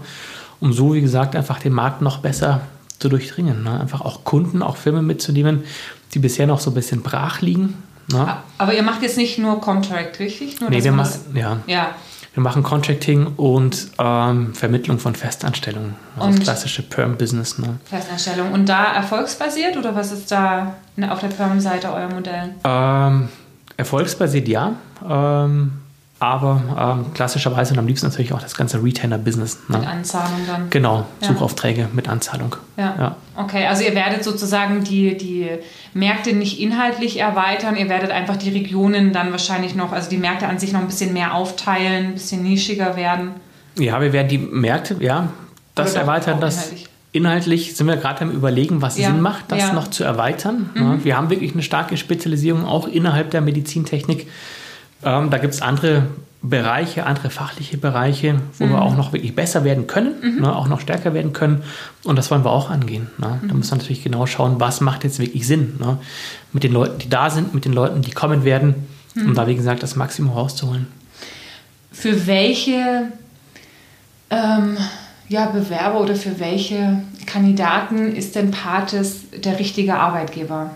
um so, wie gesagt, einfach den Markt noch besser zu durchdringen. Ne? Einfach auch Kunden, auch Firmen mitzunehmen, die bisher noch so ein bisschen brach liegen. Ne? Aber ihr macht jetzt nicht nur Contract, richtig? Nur, nee, wir machen, ja. ja. Wir machen Contracting und ähm, Vermittlung von Festanstellungen. Also das klassische Perm-Business. Ne? Festanstellung. Und da erfolgsbasiert oder was ist da auf der Perm-Seite euer Modell? Ähm, erfolgsbasiert ja. Ähm, aber ähm, klassischerweise und am liebsten natürlich auch das ganze Retainer-Business. Ne? Mit Anzahlung dann. Genau, Suchaufträge ja. mit Anzahlung. Ja. ja. Okay, also ihr werdet sozusagen die, die Märkte nicht inhaltlich erweitern, ihr werdet einfach die Regionen dann wahrscheinlich noch, also die Märkte an sich noch ein bisschen mehr aufteilen, ein bisschen nischiger werden. Ja, wir werden die Märkte, ja, das erweitern, das. Inhaltlich. Inhaltlich sind wir gerade am Überlegen, was ja. Sinn macht, das noch zu erweitern. Mhm. Wir haben wirklich eine starke Spezialisierung auch innerhalb der Medizintechnik ähm, da gibt es andere Bereiche, andere fachliche Bereiche, wo mhm. wir auch noch wirklich besser werden können, mhm. ne, auch noch stärker werden können. Und das wollen wir auch angehen. Ne? Da mhm. muss man natürlich genau schauen, was macht jetzt wirklich Sinn. Ne? Mit den Leuten, die da sind, mit den Leuten, die kommen werden, um mhm. da, wie gesagt, das Maximum rauszuholen. Für welche ähm, ja, Bewerber oder für welche Kandidaten ist denn Pates der richtige Arbeitgeber?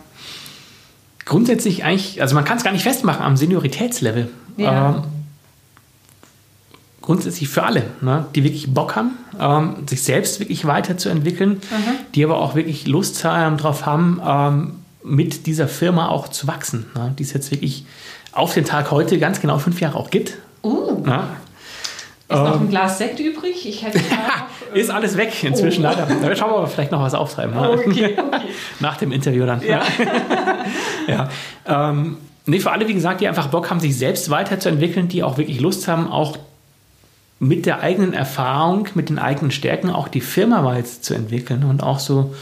Grundsätzlich eigentlich, also man kann es gar nicht festmachen am Senioritätslevel. Ja. Ähm, grundsätzlich für alle, ne, die wirklich Bock haben, ähm, sich selbst wirklich weiterzuentwickeln, mhm. die aber auch wirklich Lust ähm, drauf haben, ähm, mit dieser Firma auch zu wachsen, ne, die es jetzt wirklich auf den Tag heute ganz genau fünf Jahre auch gibt. Uh. Ne? Ist noch ein ähm. Glas Sekt übrig? Ich hätte noch, ist alles weg inzwischen, oh. leider. Da schauen wir aber vielleicht noch was auftreiben. Ne? Okay, okay. Nach dem Interview dann. Ja. ja. Ähm, nee, für alle, wie gesagt, die einfach Bock haben, sich selbst weiterzuentwickeln, die auch wirklich Lust haben, auch mit der eigenen Erfahrung, mit den eigenen Stärken auch die Firma weiterzuentwickeln und auch so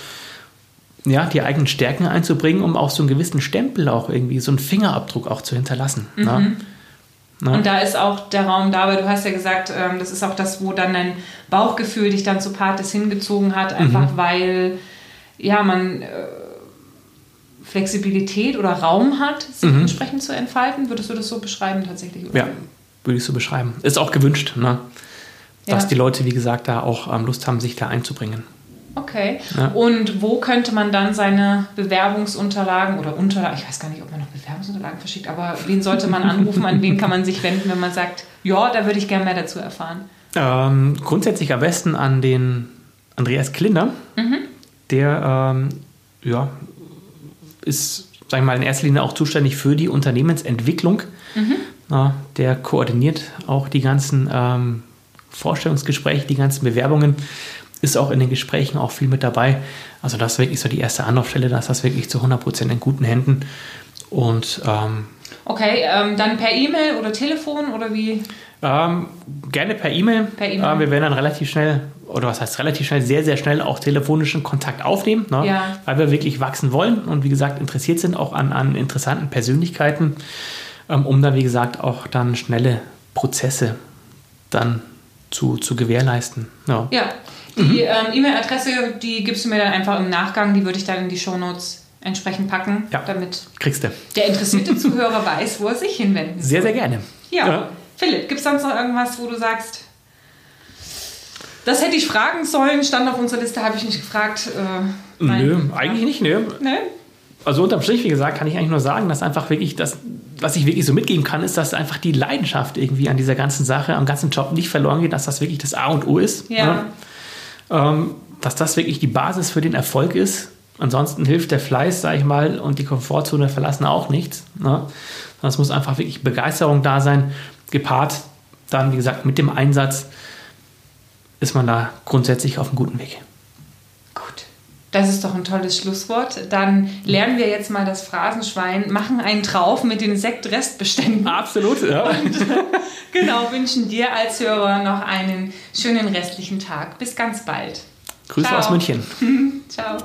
ja, die eigenen Stärken einzubringen, um auch so einen gewissen Stempel auch irgendwie, so einen Fingerabdruck auch zu hinterlassen. Ne? Mhm. Ne? Und da ist auch der Raum da, weil du hast ja gesagt, ähm, das ist auch das, wo dann dein Bauchgefühl dich dann zu Partes hingezogen hat, einfach mhm. weil ja, man äh, Flexibilität oder Raum hat, sich mhm. entsprechend zu entfalten. Würdest du das so beschreiben tatsächlich? Ja, würde ich so beschreiben. Ist auch gewünscht, ne? dass ja. die Leute, wie gesagt, da auch ähm, Lust haben, sich da einzubringen. Okay. Ja. Und wo könnte man dann seine Bewerbungsunterlagen oder Unterlagen, ich weiß gar nicht, ob man noch Bewerbungsunterlagen verschickt, aber wen sollte man anrufen, an wen kann man sich wenden, wenn man sagt, ja, da würde ich gerne mehr dazu erfahren? Ähm, grundsätzlich am besten an den Andreas Klinder. Mhm. Der ähm, ja, ist, sag ich mal, in erster Linie auch zuständig für die Unternehmensentwicklung. Mhm. Ja, der koordiniert auch die ganzen ähm, Vorstellungsgespräche, die ganzen Bewerbungen ist auch in den Gesprächen auch viel mit dabei. Also das ist wirklich so die erste Anlaufstelle, da ist das wirklich zu 100% in guten Händen. Und ähm, okay, ähm, dann per E-Mail oder Telefon oder wie? Ähm, gerne per E-Mail. Per E-Mail. Äh, wir werden dann relativ schnell, oder was heißt relativ schnell, sehr, sehr schnell auch telefonischen Kontakt aufnehmen, ne? ja. weil wir wirklich wachsen wollen und wie gesagt interessiert sind auch an, an interessanten Persönlichkeiten, ähm, um dann wie gesagt auch dann schnelle Prozesse dann zu, zu gewährleisten. Ja. ja. Die mhm. ähm, E-Mail-Adresse, die gibst du mir dann einfach im Nachgang, die würde ich dann in die Shownotes entsprechend packen, ja, damit kriegst du. der interessierte Zuhörer weiß, wo er sich hinwenden soll. Sehr, sehr gerne. Ja. ja. Philipp, gibt es sonst noch irgendwas, wo du sagst, das hätte ich fragen sollen, stand auf unserer Liste, habe ich nicht gefragt. Äh, nö, eigentlich nicht, nö. nö. Also unterm Strich, wie gesagt, kann ich eigentlich nur sagen, dass einfach wirklich das, was ich wirklich so mitgeben kann, ist, dass einfach die Leidenschaft irgendwie an dieser ganzen Sache, am ganzen Job nicht verloren geht, dass das wirklich das A und O ist. Ja. Ne? Ähm, dass das wirklich die Basis für den Erfolg ist. Ansonsten hilft der Fleiß, sage ich mal, und die Komfortzone verlassen auch nichts. Ne? Muss einfach wirklich Begeisterung da sein, gepaart dann, wie gesagt, mit dem Einsatz ist man da grundsätzlich auf einem guten Weg. Das ist doch ein tolles Schlusswort. Dann lernen wir jetzt mal das Phrasenschwein, machen einen drauf mit den Sektrestbeständen. Absolut, ja. Und genau, wünschen dir als Hörer noch einen schönen restlichen Tag. Bis ganz bald. Grüße Ciao. aus München. Ciao.